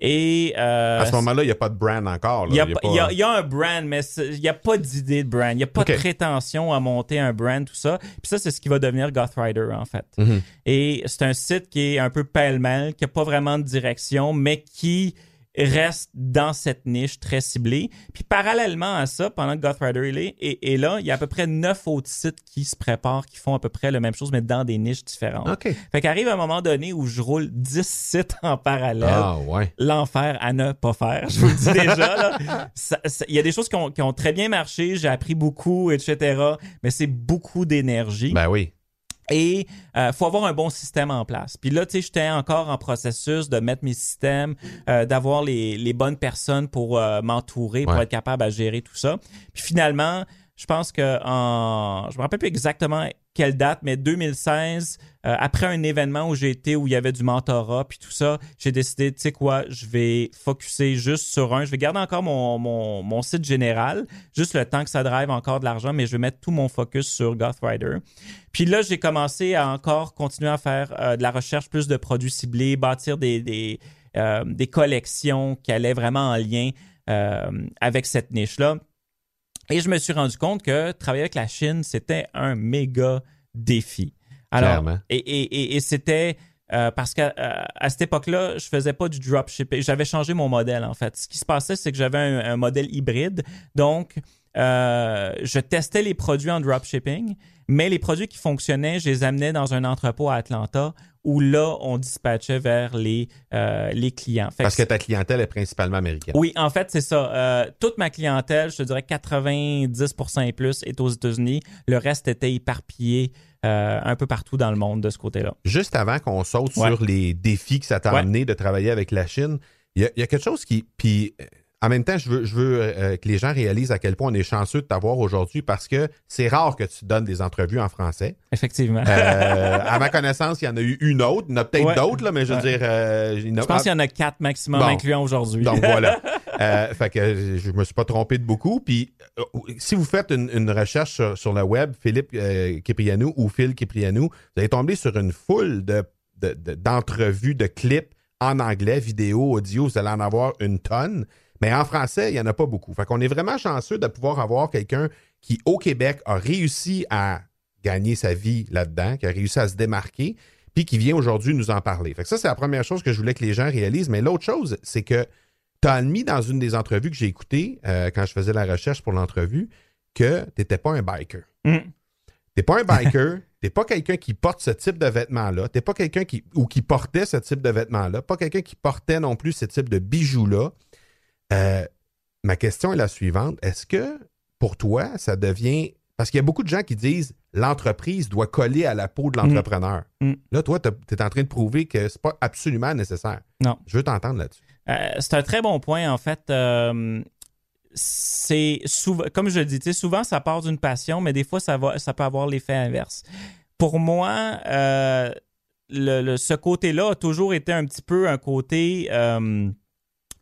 Et euh, À ce moment-là, il n'y a pas de brand encore. il y, a, pas- y y un brand, mais il n'y a pas d'idée de brand. Il n'y a pas de prétention à monter un brand, tout ça. Puis ça, c'est ce qui va devenir Goth Rider, en fait. Mhm. Et c'est un site qui est un peu pêle-mêle, qui n'a pas vraiment de direction, mais qui reste dans cette niche très ciblée. Puis parallèlement à ça, pendant que Goth Rider est, là- est- est là, il y a à peu près neuf autres sites qui se préparent, qui font à peu près la même chose, mais dans des niches différentes. OK. Fait qu'arrive un moment donné où je roule 10 sites en parallèle Ah, ouais. l'enfer à ne pas faire. Je vous le dis déjà. Il y a des choses qui ont, qui ont très bien marché, j'ai appris beaucoup, etc. Mais c'est beaucoup d'énergie. Ben oui. Et il faut avoir un bon système en place. Puis là, tu sais, j'étais encore en processus de mettre mes systèmes, euh, d'avoir les, les bonnes personnes pour euh, m'entourer, pour Ouais. être capable à gérer tout ça. Puis finalement, je pense que en, je me rappelle plus exactement quelle date, mais 2016, euh, après un événement où j'ai été, où il y avait du mentorat, puis tout ça, j'ai décidé, tu sais quoi, je vais focuser juste sur un. Je vais garder encore mon, mon, site général, juste le temps que ça drive encore de l'argent, mais je vais mettre tout mon focus sur Goth Rider. Puis là, j'ai commencé à encore continuer à faire euh, de la recherche plus de produits ciblés, bâtir des, des, euh, collections qui allaient vraiment en lien avec cette niche-là. Et je me suis rendu compte que travailler avec la Chine, c'était un méga défi. Alors, Clairement. et, et, et, et c'était euh, parce qu'à à cette époque-là, je faisais pas du dropshipping. J'avais changé mon modèle, en fait. Ce qui se passait, c'est que j'avais un, un modèle hybride. Donc, euh, je testais les produits en dropshipping, mais les produits qui fonctionnaient, je les amenais dans un entrepôt à Atlanta où là, on dispatchait vers les, euh, les clients. Fait Parce que ta clientèle est principalement américaine. oui, en fait, c'est ça. Euh, toute ma clientèle, je te dirais 90% et plus, est aux États-Unis. Le reste était éparpillé euh, un peu partout dans le monde de ce côté-là. Juste avant qu'on saute Ouais. sur les défis que ça t'a Ouais. amené de travailler avec la Chine, il y, y a quelque chose qui. Puis, en même temps, je veux, je veux euh, que les gens réalisent à quel point on est chanceux de t'avoir aujourd'hui parce que c'est rare que tu donnes des entrevues en français. Effectivement. Euh, à ma connaissance, il y en a eu une autre. Il y en a peut-être Ouais. d'autres, là, mais je veux dire. euh, je pense qu'il y en a quatre maximum Bon. incluant aujourd'hui. Donc voilà. Euh, fait que je me suis pas trompé de beaucoup. Puis euh, si vous faites une, une recherche sur, sur le web, Philippe euh, Kiprianou ou Phil Kiprianou, vous allez tomber sur une foule de, de- de- d'entrevues, de clips en anglais, vidéo, audio. Vous allez en avoir une tonne. Mais en français, il n'y en a pas beaucoup. Fait qu'on est vraiment chanceux de pouvoir avoir quelqu'un qui, au Québec, a réussi à gagner sa vie là-dedans, qui a réussi à se démarquer, puis qui vient aujourd'hui nous en parler. Fait que ça, c'est la première chose que je voulais que les gens réalisent. Mais l'autre chose, c'est que tu as admis dans une des entrevues que j'ai écoutées, euh, quand je faisais la recherche pour l'entrevue, que tu n'étais pas un biker. Mm. T'es pas un biker, t'es pas quelqu'un qui porte ce type de vêtements-là, t'es pas quelqu'un qui ou qui portait ce type de vêtements-là, pas quelqu'un qui portait non plus ce type de bijoux-là. Euh, ma question est la suivante. Est-ce que pour toi, ça devient. Parce qu'il y a beaucoup de gens qui disent l'entreprise doit coller à la peau de l'entrepreneur. Mm. Là, toi, tu es en train de prouver que c'est pas absolument nécessaire. Non. Je veux t'entendre là-dessus. Euh, c'est un très bon point, en fait. Euh, c'est souvent, comme je le dis, souvent ça part d'une passion, mais des fois ça va, ça peut avoir l'effet inverse. Pour moi, euh, le, le- ce côté-là a toujours été un petit peu un côté.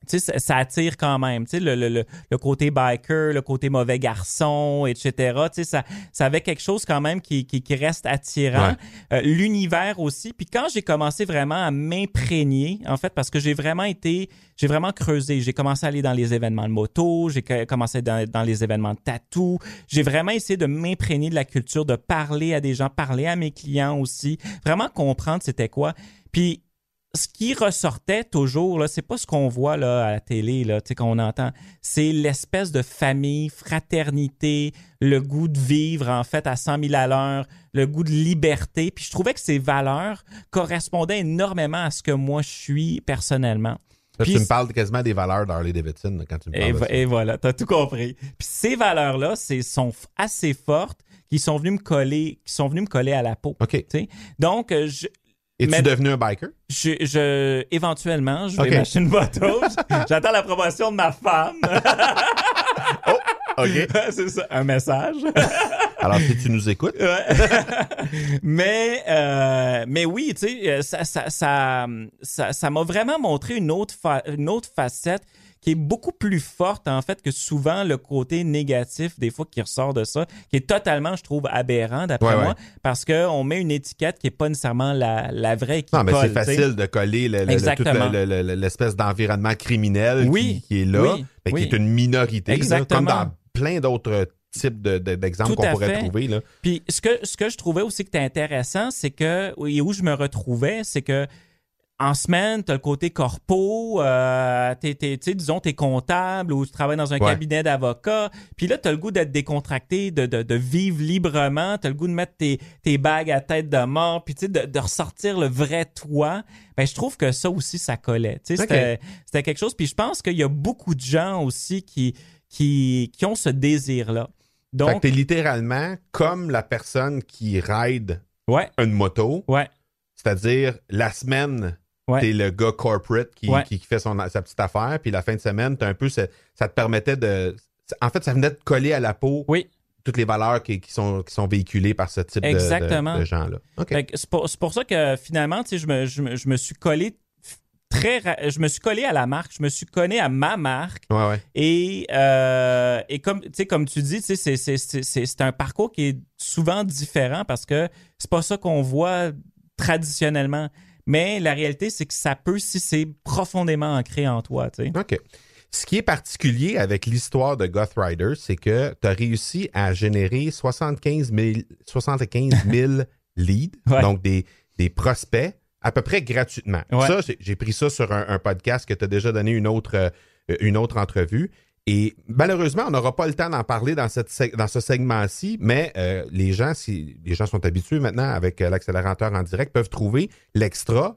Tu sais, ça, ça attire quand même. Tu sais, le, le, le, côté biker, le côté mauvais garçon, etc. Tu sais, ça, ça avait quelque chose quand même qui, qui, qui reste attirant. Ouais. Euh, L'univers aussi. Puis quand j'ai commencé vraiment à m'imprégner, en fait, parce que j'ai vraiment été, j'ai vraiment creusé. J'ai commencé à aller dans les événements de moto, j'ai co- commencé dans, dans les événements de tatou. J'ai vraiment essayé de m'imprégner de la culture, de parler à des gens, parler à mes clients aussi, vraiment comprendre c'était quoi. Puis ce qui ressortait toujours, là, c'est pas ce qu'on voit là, à la télé, là, tu qu'on entend. C'est l'espèce de famille, fraternité, le goût de vivre, en fait, à 100 000 à l'heure, le goût de liberté. Puis je trouvais que ces valeurs correspondaient énormément à ce que moi je suis personnellement. Puis tu me parles quasiment des valeurs d'Harley Davidson quand tu me parles Et, de ça. et voilà, t'as tout compris. Puis ces valeurs-là, sont assez fortes, qui sont venues me coller, qui sont venues me coller à la peau. OK. tu sais. Donc, euh, je, Es-tu devenu un biker? je, je- éventuellement, je vais Ok. m'acheter une moto. J'attends la promotion de ma femme. OK. c'est ça, un message. Alors, si tu nous écoutes, Ouais. mais, euh, mais oui, tu sais, euh, ça, ça, ça, ça, ça m'a vraiment montré une autre, fa- une autre facette qui est beaucoup plus forte, en fait, que souvent le côté négatif, des fois, qui ressort de ça, qui est totalement, je trouve, aberrant, d'après Ouais, moi, parce qu'on met une étiquette qui est pas nécessairement la, la vraie qui non, mais c'est facile de coller le- le- le- l'espèce d'environnement criminel Oui, qui, qui est là, oui, mais oui. qui est une minorité, là, comme dans plein d'autres types de- de- d'exemples Tout qu'on pourrait fait. trouver. Là. Puis ce que, ce que je trouvais aussi qui était intéressant, c'est que, et où je me retrouvais, c'est que en semaine, tu as le côté corpo, euh, t'es- disons, tu es comptable ou tu travailles dans un Ouais. cabinet d'avocat. Puis là, tu as le goût d'être décontracté, de, de, de vivre librement. Tu as le goût de mettre tes, tes bagues à tête de mort, puis tu sais, de, de ressortir le vrai toi. Ben, je trouve que ça aussi, ça collait. C'était c'était quelque chose. Puis je pense qu'il y a beaucoup de gens aussi qui, qui, qui ont ce désir-là. Fait que Donc, t'es littéralement comme la personne qui ride ouais, une moto, ouais. c'est-à-dire la semaine, Ouais. t'es le gars corporate qui, Ouais. qui, qui fait son, sa petite affaire, puis la fin de semaine, t'as un peu, ça te permettait de... En fait, ça venait de coller à la peau Oui. toutes les valeurs qui, qui sont, qui sont véhiculées par ce type de- de, Exactement. de gens-là. OK. Fait que C'est pour, ça que finalement, je me, je, je me suis collé très je me suis collé à la marque, je me suis collé à ma marque Ouais, ouais. et, euh, et comme, comme tu dis, c'est un parcours qui est souvent différent parce que c'est pas ça qu'on voit traditionnellement. Mais la réalité, c'est que ça peut si c'est profondément ancré en toi, tu sais. OK. Ce qui est particulier avec l'histoire de Goth Rider, c'est que tu as réussi à générer 75 000, 75 000 leads, Ouais. donc des, des prospects, à peu près gratuitement. Ouais. Ça, j'ai- pris ça sur un, un podcast que tu as déjà donné une autre, euh, une autre entrevue. Et malheureusement, on n'aura pas le temps d'en parler dans, ce segment-ci, mais euh, les gens, si les gens sont habitués maintenant avec euh, l'accélérateur en direct, peuvent trouver l'extra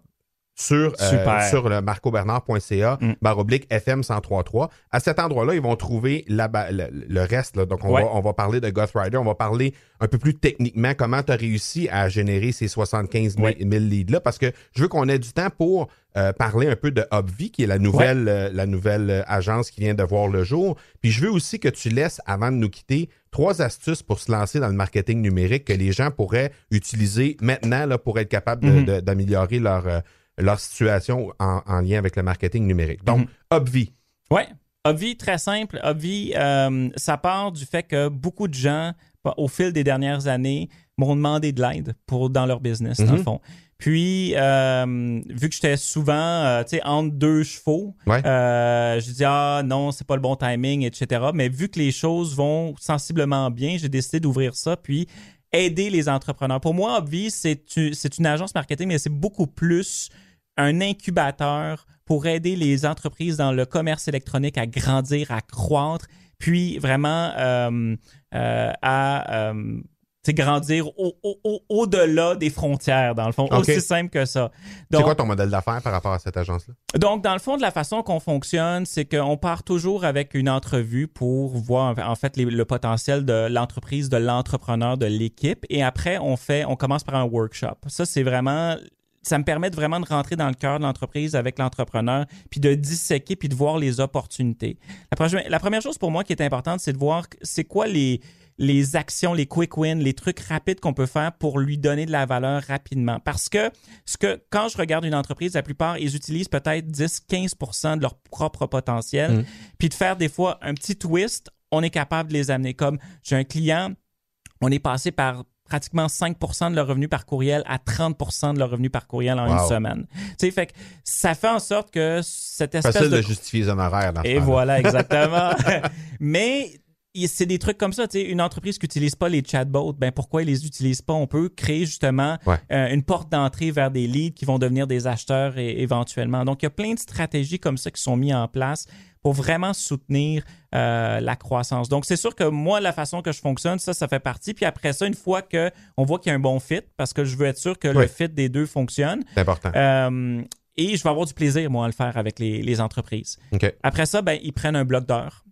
sur, euh, sur le marcobernard.ca Mm. barre oblique FM 1033. À cet endroit-là, ils vont trouver la le, le reste. là. Donc, on, Ouais. va, on va parler de Ghost Rider. On va parler un peu plus techniquement comment tu as réussi à générer ces 75 000, Ouais. 000 leads-là parce que je veux qu'on ait du temps pour euh, parler un peu de Obvi, qui est la nouvelle, euh, la nouvelle euh, agence qui vient de voir le jour. Puis je veux aussi que tu laisses, avant de nous quitter, trois astuces pour se lancer dans le marketing numérique que les gens pourraient utiliser maintenant là, pour être capables Mhm. de- d'améliorer leur, euh, leur situation en, en lien avec le marketing numérique. Donc, Mhm. Obvi. Ouais. Obvi, très simple. Obvi, euh, ça part du fait que beaucoup de gens, au fil des dernières années, m'ont demandé de l'aide pour dans leur business, dans Mhm. le fond. Puis, euh, vu que j'étais souvent, euh, tu sais, entre deux chevaux, Ouais. je dis ah non, c'est pas le bon timing, etc. Mais vu que les choses vont sensiblement bien, j'ai décidé d'ouvrir ça, puis aider les entrepreneurs. Pour moi, Obvi, c'est une agence marketing, mais c'est beaucoup plus un incubateur pour aider les entreprises dans le commerce électronique à grandir, à croître, puis vraiment euh, euh, à euh, grandir au- au- au- au-delà des frontières, dans le fond. Aussi simple que ça. C'est Donc, quoi ton modèle d'affaires par rapport à cette agence-là? donc, dans le fond, de la façon qu'on fonctionne, c'est qu'on part toujours avec une entrevue pour voir en fait les- le potentiel de l'entreprise, de l'entrepreneur, de l'équipe. Et après, on fait, on commence par un workshop. Ça, c'est vraiment ça me permet de vraiment de rentrer dans le cœur de l'entreprise avec l'entrepreneur, puis de disséquer, puis de voir les opportunités. La, première- la première chose pour moi qui est importante, c'est de voir c'est quoi les, les actions, les quick wins, les trucs rapides qu'on peut faire pour lui donner de la valeur rapidement. Parce que, ce que quand je regarde une entreprise, la plupart, ils utilisent peut-être 10-15 de leur propre potentiel. Mm. Puis de faire des fois un petit twist, on est capable de les amener. Comme j'ai un client, on est passé par pratiquement 5% de leur revenu par courriel à 30% de leur revenu par courriel en Wow. une semaine. Tu fait que ça fait en sorte que cette espèce Facile de de justifier les honoraires dans et voilà, exactement. Mais c'est des trucs comme ça. Tu sais, une entreprise qui n'utilise pas les chatbots, ben pourquoi ils les utilisent pas? On peut créer justement Ouais. euh, une porte d'entrée vers des leads qui vont devenir des acheteurs et- éventuellement. Donc, il y a plein de stratégies comme ça qui sont mises en place pour vraiment soutenir euh, la croissance. Donc, c'est sûr que moi, la façon que je fonctionne, ça, ça fait partie. Puis après ça, une fois que on voit qu'il y a un bon fit, parce que je veux être sûr que le fit des deux fonctionne, C'est important. euh, et je vais avoir du plaisir, moi, à le faire avec les, les entreprises. Après ça, ben, ils prennent un bloc d'heures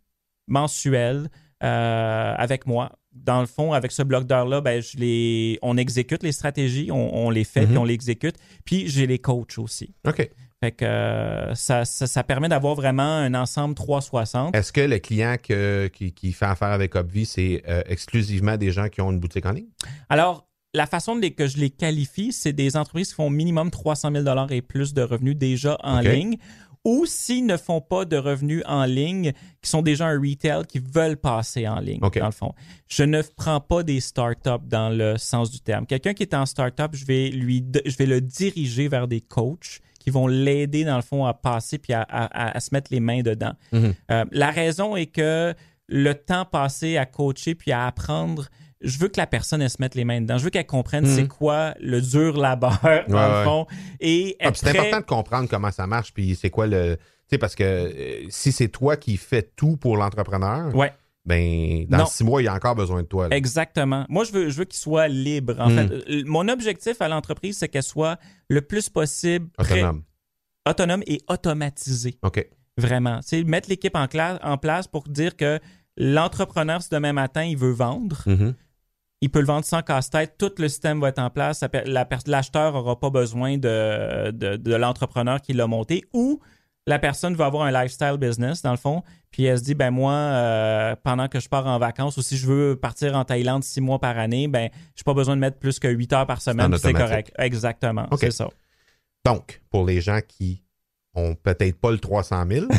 mensuel euh, avec moi. Dans le fond, avec ce bloc d'heures-là, ben, je les, on exécute les stratégies, on, on les fait, Mhm. puis on les exécute. Puis j'ai les coachs aussi. OK. Fait que euh, ça, ça, ça permet d'avoir vraiment un ensemble 360. Est-ce que le client que- qui, qui fait affaire avec Obvi, c'est euh, exclusivement des gens qui ont une boutique en ligne? Alors, la façon de les- que je les qualifie, c'est des entreprises qui font minimum 300 000 et plus de revenus déjà en ligne. Ou s'ils ne font pas de revenus en ligne, qui sont déjà un retail, qui veulent passer en ligne, dans le fond. Je ne prends pas des startups dans le sens du terme. Quelqu'un qui est en startup, je vais, lui, je vais le diriger vers des coachs qui vont l'aider, dans le fond, à passer puis à, à- à se mettre les mains dedans. Mhm. Euh, la raison est que le temps passé à coacher puis à apprendre, je veux que la personne elle se mette les mains dedans. Je veux qu'elle comprenne c'est quoi le dur labeur dans Ouais, le ouais. fond et Ah, c'est prêt- important de comprendre comment ça marche, puis c'est quoi le. Tu sais, parce que euh, si c'est toi qui fais tout pour l'entrepreneur, Ouais, ben, dans Non. six mois, il y a encore besoin de toi. là. exactement. Moi, je veux, je veux qu'il soit libre. En Mm. fait, Euh, mon objectif à l'entreprise, c'est qu'elle soit le plus possible prêt- Autonome. autonome et automatisée. OK. Vraiment. C'est mettre l'équipe en, en place pour dire que l'entrepreneur, si demain matin, il veut vendre, Mhm. Il peut le vendre sans casse-tête. Tout le système va être en place. L'acheteur n'aura pas besoin de, de, de l'entrepreneur qui l'a monté ou la personne va avoir un lifestyle business, dans le fond, puis elle se dit, ben moi, euh, pendant que je pars en vacances ou si je veux partir en Thaïlande six mois par année, ben, j'ai pas besoin de mettre plus que huit heures par semaine, c'est correct. Exactement, OK. c'est ça. Donc, pour les gens qui ont peut-être pas le 300 000, ou,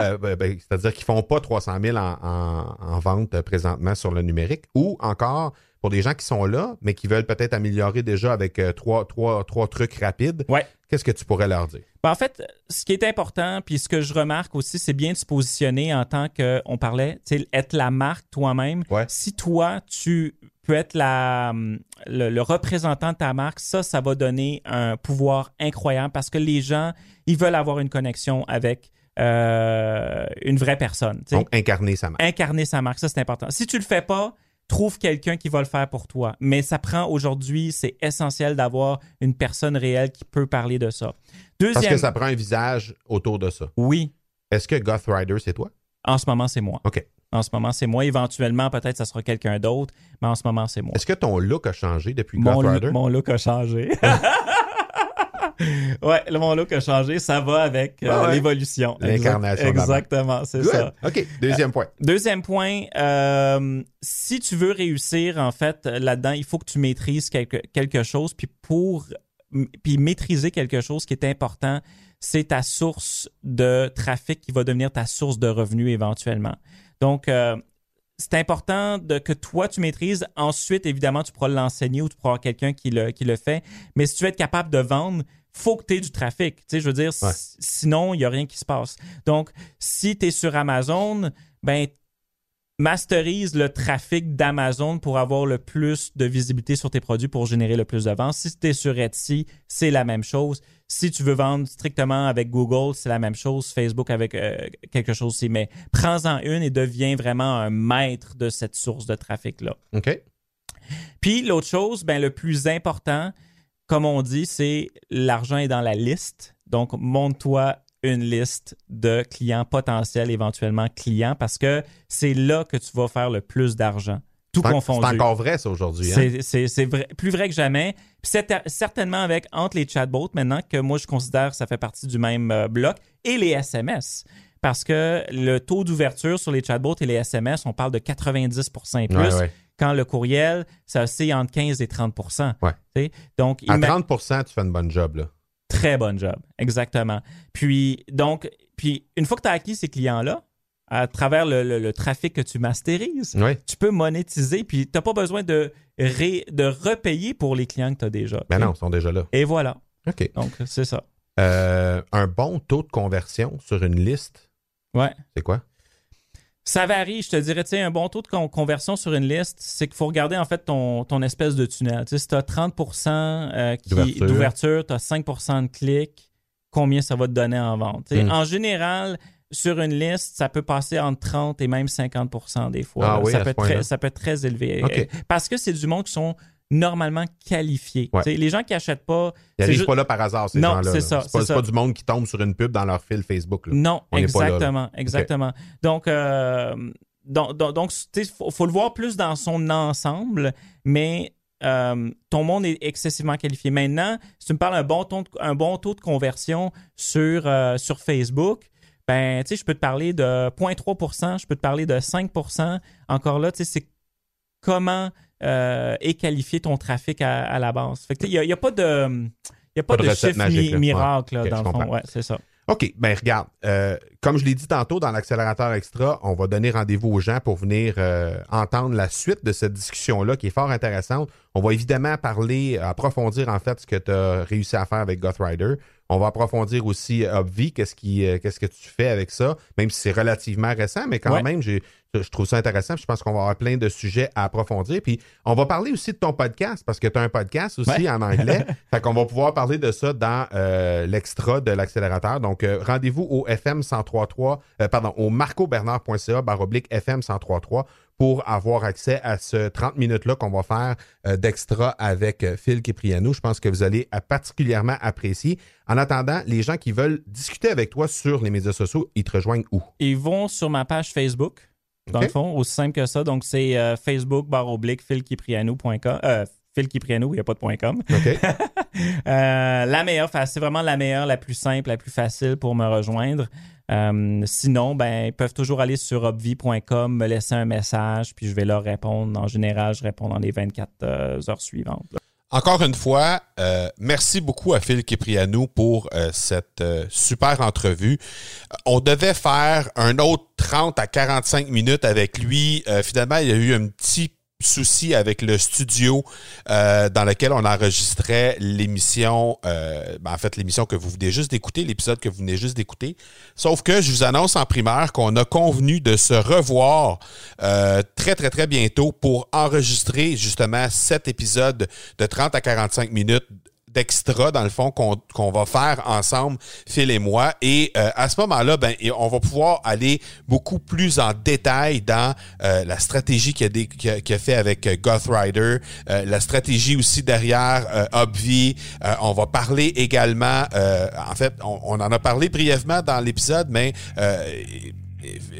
euh, ben, ben, c'est-à-dire qu'ils font pas 300 000 en, en- en vente présentement sur le numérique, ou encore pour des gens qui sont là, mais qui veulent peut-être améliorer déjà avec euh, trois, trois, trois trucs rapides, Ouais. qu'est-ce que tu pourrais leur dire? Ben, en fait, ce qui est important, puis ce que je remarque aussi, c'est bien de se positionner en tant que, on parlait, tu sais, être la marque toi-même. Ouais. Si toi, tu peux être la, hum, le, le représentant de ta marque, ça, ça va donner un pouvoir incroyable parce que les gens, ils veulent avoir une connexion avec euh, une vraie personne. Donc, incarner sa marque. Incarner sa marque, ça c'est important. Si tu le fais pas, trouve quelqu'un qui va le faire pour toi. Mais ça prend aujourd'hui, c'est essentiel d'avoir une personne réelle qui peut parler de ça. Deuxième, Parce que ça prend un visage autour de ça. oui, Est-ce que Goth Rider, c'est toi? en ce moment c'est moi. OK. En ce moment c'est moi. Éventuellement peut-être ça sera quelqu'un d'autre, mais en ce moment c'est moi. Est-ce que ton look a changé depuis Mon, Goth Rider? mon look a changé. ouais, le- mon look a changé. Ça va avec euh, Ah ouais. l'évolution. L'incarnation. Exactement, c'est ça. OK. Deuxième point. Deuxième point, euh, si tu veux réussir en fait là-dedans, il faut que tu maîtrises quelque, quelque chose. Puis pour puis maîtriser quelque chose qui est important, c'est ta source de trafic qui va devenir ta source de revenus éventuellement. Donc euh, c'est important de, que toi, tu maîtrises. Ensuite, évidemment, tu pourras l'enseigner ou tu pourras avoir quelqu'un qui le, qui le fait. Mais si tu veux être capable de vendre, faut que tu aies du trafic. Tu sais, je veux dire, Ouais. sinon, il n'y a rien qui se passe. Donc, si tu es sur Amazon, ben, masterise le trafic d'Amazon pour avoir le plus de visibilité sur tes produits pour générer le plus de ventes. Si tu es sur Etsy, c'est la même chose. Si tu veux vendre strictement avec Google, c'est la même chose. Facebook avec euh, quelque chose aussi. Mais prends-en une et deviens vraiment un maître de cette source de trafic-là. OK. Puis l'autre chose, ben, le plus important, comme on dit, c'est l'argent est dans la liste. Donc, monte-toi une liste de clients potentiels, éventuellement clients, parce que c'est là que tu vas faire le plus d'argent. Tout confondu. C'est encore vrai, ça, aujourd'hui. hein? C'est- vrai- plus vrai que jamais. C'est certainement avec entre les chatbots maintenant que moi je considère que ça fait partie du même euh, bloc et les SMS. Parce que le taux d'ouverture sur les chatbots et les SMS, on parle de 90 et plus. Ouais, ouais. Quand le courriel, ça c'est entre 15 et 30 Ouais. Donc, À ima- 30% tu fais une bonne job. Là. Très bon job, exactement. Puis, donc, puis une fois que tu as acquis ces clients-là, à travers le, le- le trafic que tu masterises, Oui. tu peux monétiser, puis tu n'as pas besoin de, ré- de repayer pour les clients que tu as déjà. Ben non, ils sont déjà là. Et voilà. OK. Donc, c'est ça. Euh, un bon taux de conversion sur une liste, Ouais. c'est quoi? Ça varie, je te dirais, tu sais, un bon taux de con- conversion sur une liste, c'est qu'il faut regarder en fait ton, ton espèce de tunnel. Tu sais, si tu as 30 euh, D'ouverture. tu as 5% de clics, combien ça va te donner en vente? Tu sais, Mm. En général, sur une liste, ça peut passer entre 30 et même 50% des fois. Ah oui, ça, peut être très, ça peut être très élevé. Parce que c'est du monde qui sont normalement qualifiés. Ouais. Les gens qui n'achètent pas. Ils n'arrivent juste- pas là par hasard, ces Non, gens-là. c'est ça, C'est pas, du monde qui tombe sur une pub dans leur fil Facebook. là. Non, On n'est pas là, là. exactement, exactement. Donc, euh, donc, donc, donc, il faut, faut le voir plus dans son ensemble, mais euh, ton monde est excessivement qualifié. Maintenant, si tu me parles d'un bon, ton- un bon taux de conversion sur, euh, sur Facebook, ben, tu sais, je peux te parler de 0.3% je peux te parler de 5% Encore là, tu sais, c'est comment euh, est qualifié ton trafic à, à la base. Fait il n'y a, il y a pas de... Y a pas, Pas de de, recette chiffre magique, mi- là. miracle là, dans le fond. Ouais, c'est ça. OK, ben regarde, euh, comme je l'ai dit tantôt dans l'accélérateur extra, on va donner rendez-vous aux gens pour venir euh, entendre la suite de cette discussion-là qui est fort intéressante. On va évidemment parler, approfondir en fait ce que tu as réussi à faire avec Goth Rider. On va approfondir aussi euh, Obvi, qu'est-ce qui, euh, qu'est-ce que tu fais avec ça, même si c'est relativement récent, mais quand Ouais. même, j'ai, je trouve ça intéressant. Je pense qu'on va avoir plein de sujets à approfondir. Puis on va parler aussi de ton podcast, parce que tu as un podcast aussi Ouais. en anglais. fait qu'on va pouvoir parler de ça dans euh, l'extra de l'accélérateur. Donc, euh, rendez-vous au FM 1033, euh, pardon, au marcobernard.ca baroblique FM 1033 pour avoir accès à ce 30 minutes-là qu'on va faire euh, d'extra avec euh, Phil Kiprianou. Je pense que vous allez euh, particulièrement apprécier. En attendant, les gens qui veulent discuter avec toi sur les médias sociaux, ils te rejoignent où? Ils vont sur ma page Facebook, dans le fond, aussi simple que ça. Donc, c'est euh, Facebook barre oblique philkiprianou.com. Euh, Phil Kiprianou, il n'y a pas de point .com. Euh, la meilleure, c'est vraiment la meilleure, la plus simple, la plus facile pour me rejoindre. Euh, sinon, ben, ils peuvent toujours aller sur obvi.com, me laisser un message, puis je vais leur répondre. En général, je réponds dans les 24 euh, heures suivantes. Encore une fois, euh, merci beaucoup à Phil Kiprianou pour cette super entrevue. On devait faire un autre 30 à 45 minutes avec lui. Finalement, il y a eu un petit souci avec le studio euh, dans lequel on enregistrait l'émission, euh, ben, en fait l'émission que vous venez juste d'écouter, l'épisode que vous venez juste d'écouter. Sauf que je vous annonce en primaire qu'on a convenu de se revoir euh, très très très bientôt pour enregistrer justement cet épisode de 30 à 45 minutes d'extra, dans le fond, qu'on va faire ensemble, Phil et moi. Et euh, à ce moment-là, ben, on va pouvoir aller beaucoup plus en détail dans euh, la stratégie qu'il a, fait avec euh, Goth Rider, la stratégie aussi derrière Obvi. On va parler également, en fait, on, en a parlé brièvement dans l'épisode, mais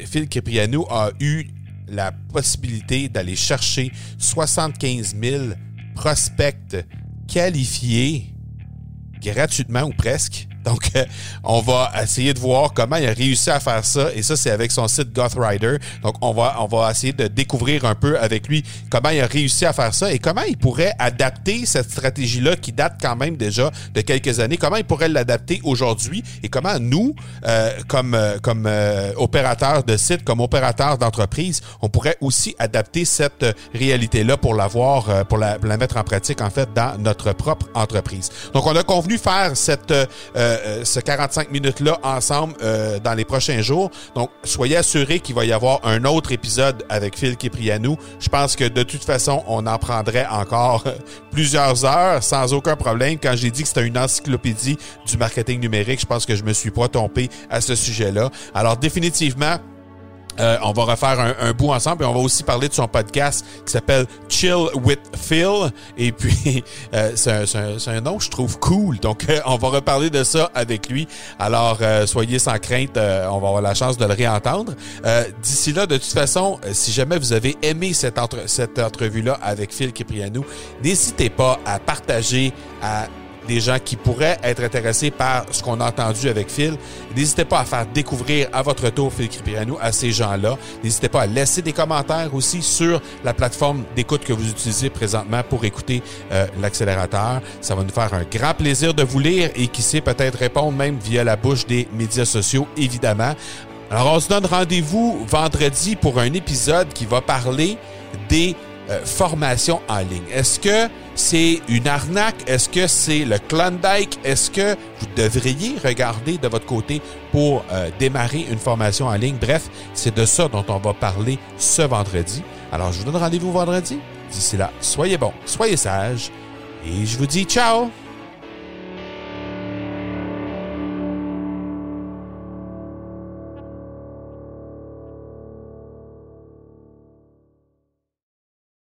Phil Cipriano a eu la possibilité d'aller chercher 75 000 prospects qualifiés gratuitement ou presque. Donc, euh, on va essayer de voir comment il a réussi à faire ça. Et ça, c'est avec son site Goth Rider. Donc, on va, on va essayer de découvrir un peu avec lui comment il a réussi à faire ça et comment il pourrait adapter cette stratégie-là qui date quand même déjà de quelques années. Comment il pourrait l'adapter aujourd'hui et comment nous, euh, comme, euh, comme euh, opérateurs de site, comme opérateurs d'entreprise, on pourrait aussi adapter cette réalité-là pour l'avoir, pour la, pour la mettre en pratique, en fait, dans notre propre entreprise. Donc, on a convenu faire cette, euh, ce 45 minutes-là ensemble euh, dans les prochains jours. Donc, soyez assurés qu'il va y avoir un autre épisode avec Phil Kiprianou. Je pense que de toute façon, on en prendrait encore euh, plusieurs heures sans aucun problème. Quand j'ai dit que c'était une encyclopédie du marketing numérique, je pense que je me suis pas trompé à ce sujet-là. Alors, définitivement, euh, on va refaire un, un bout ensemble et on va aussi parler de son podcast qui s'appelle Chill with Phil. Et puis, euh, c'est un, nom que je trouve cool. Donc, euh, on va reparler de ça avec lui. Alors, euh, soyez sans crainte, on va avoir la chance de le réentendre. D'ici là, de toute façon, si jamais vous avez aimé cette, entre- cette entrevue-là avec Phil Kiprianou, n'hésitez pas à partager, à des gens qui pourraient être intéressés par ce qu'on a entendu avec Phil. N'hésitez pas à faire découvrir à votre tour Phil Cripriano à ces gens-là. N'hésitez pas à laisser des commentaires aussi sur la plateforme d'écoute que vous utilisez présentement pour écouter euh, l'accélérateur. Ça va nous faire un grand plaisir de vous lire et qui sait peut-être répondre même via la bouche des médias sociaux, évidemment. Alors, on se donne rendez-vous vendredi pour un épisode qui va parler des euh, formations en ligne. Est-ce que c'est une arnaque? Est-ce que c'est le Klondike? Est-ce que vous devriez regarder de votre côté pour euh, démarrer une formation en ligne? Bref, c'est de ça dont on va parler ce vendredi. Alors, je vous donne rendez-vous vendredi. D'ici là, soyez bons, soyez sages et je vous dis ciao!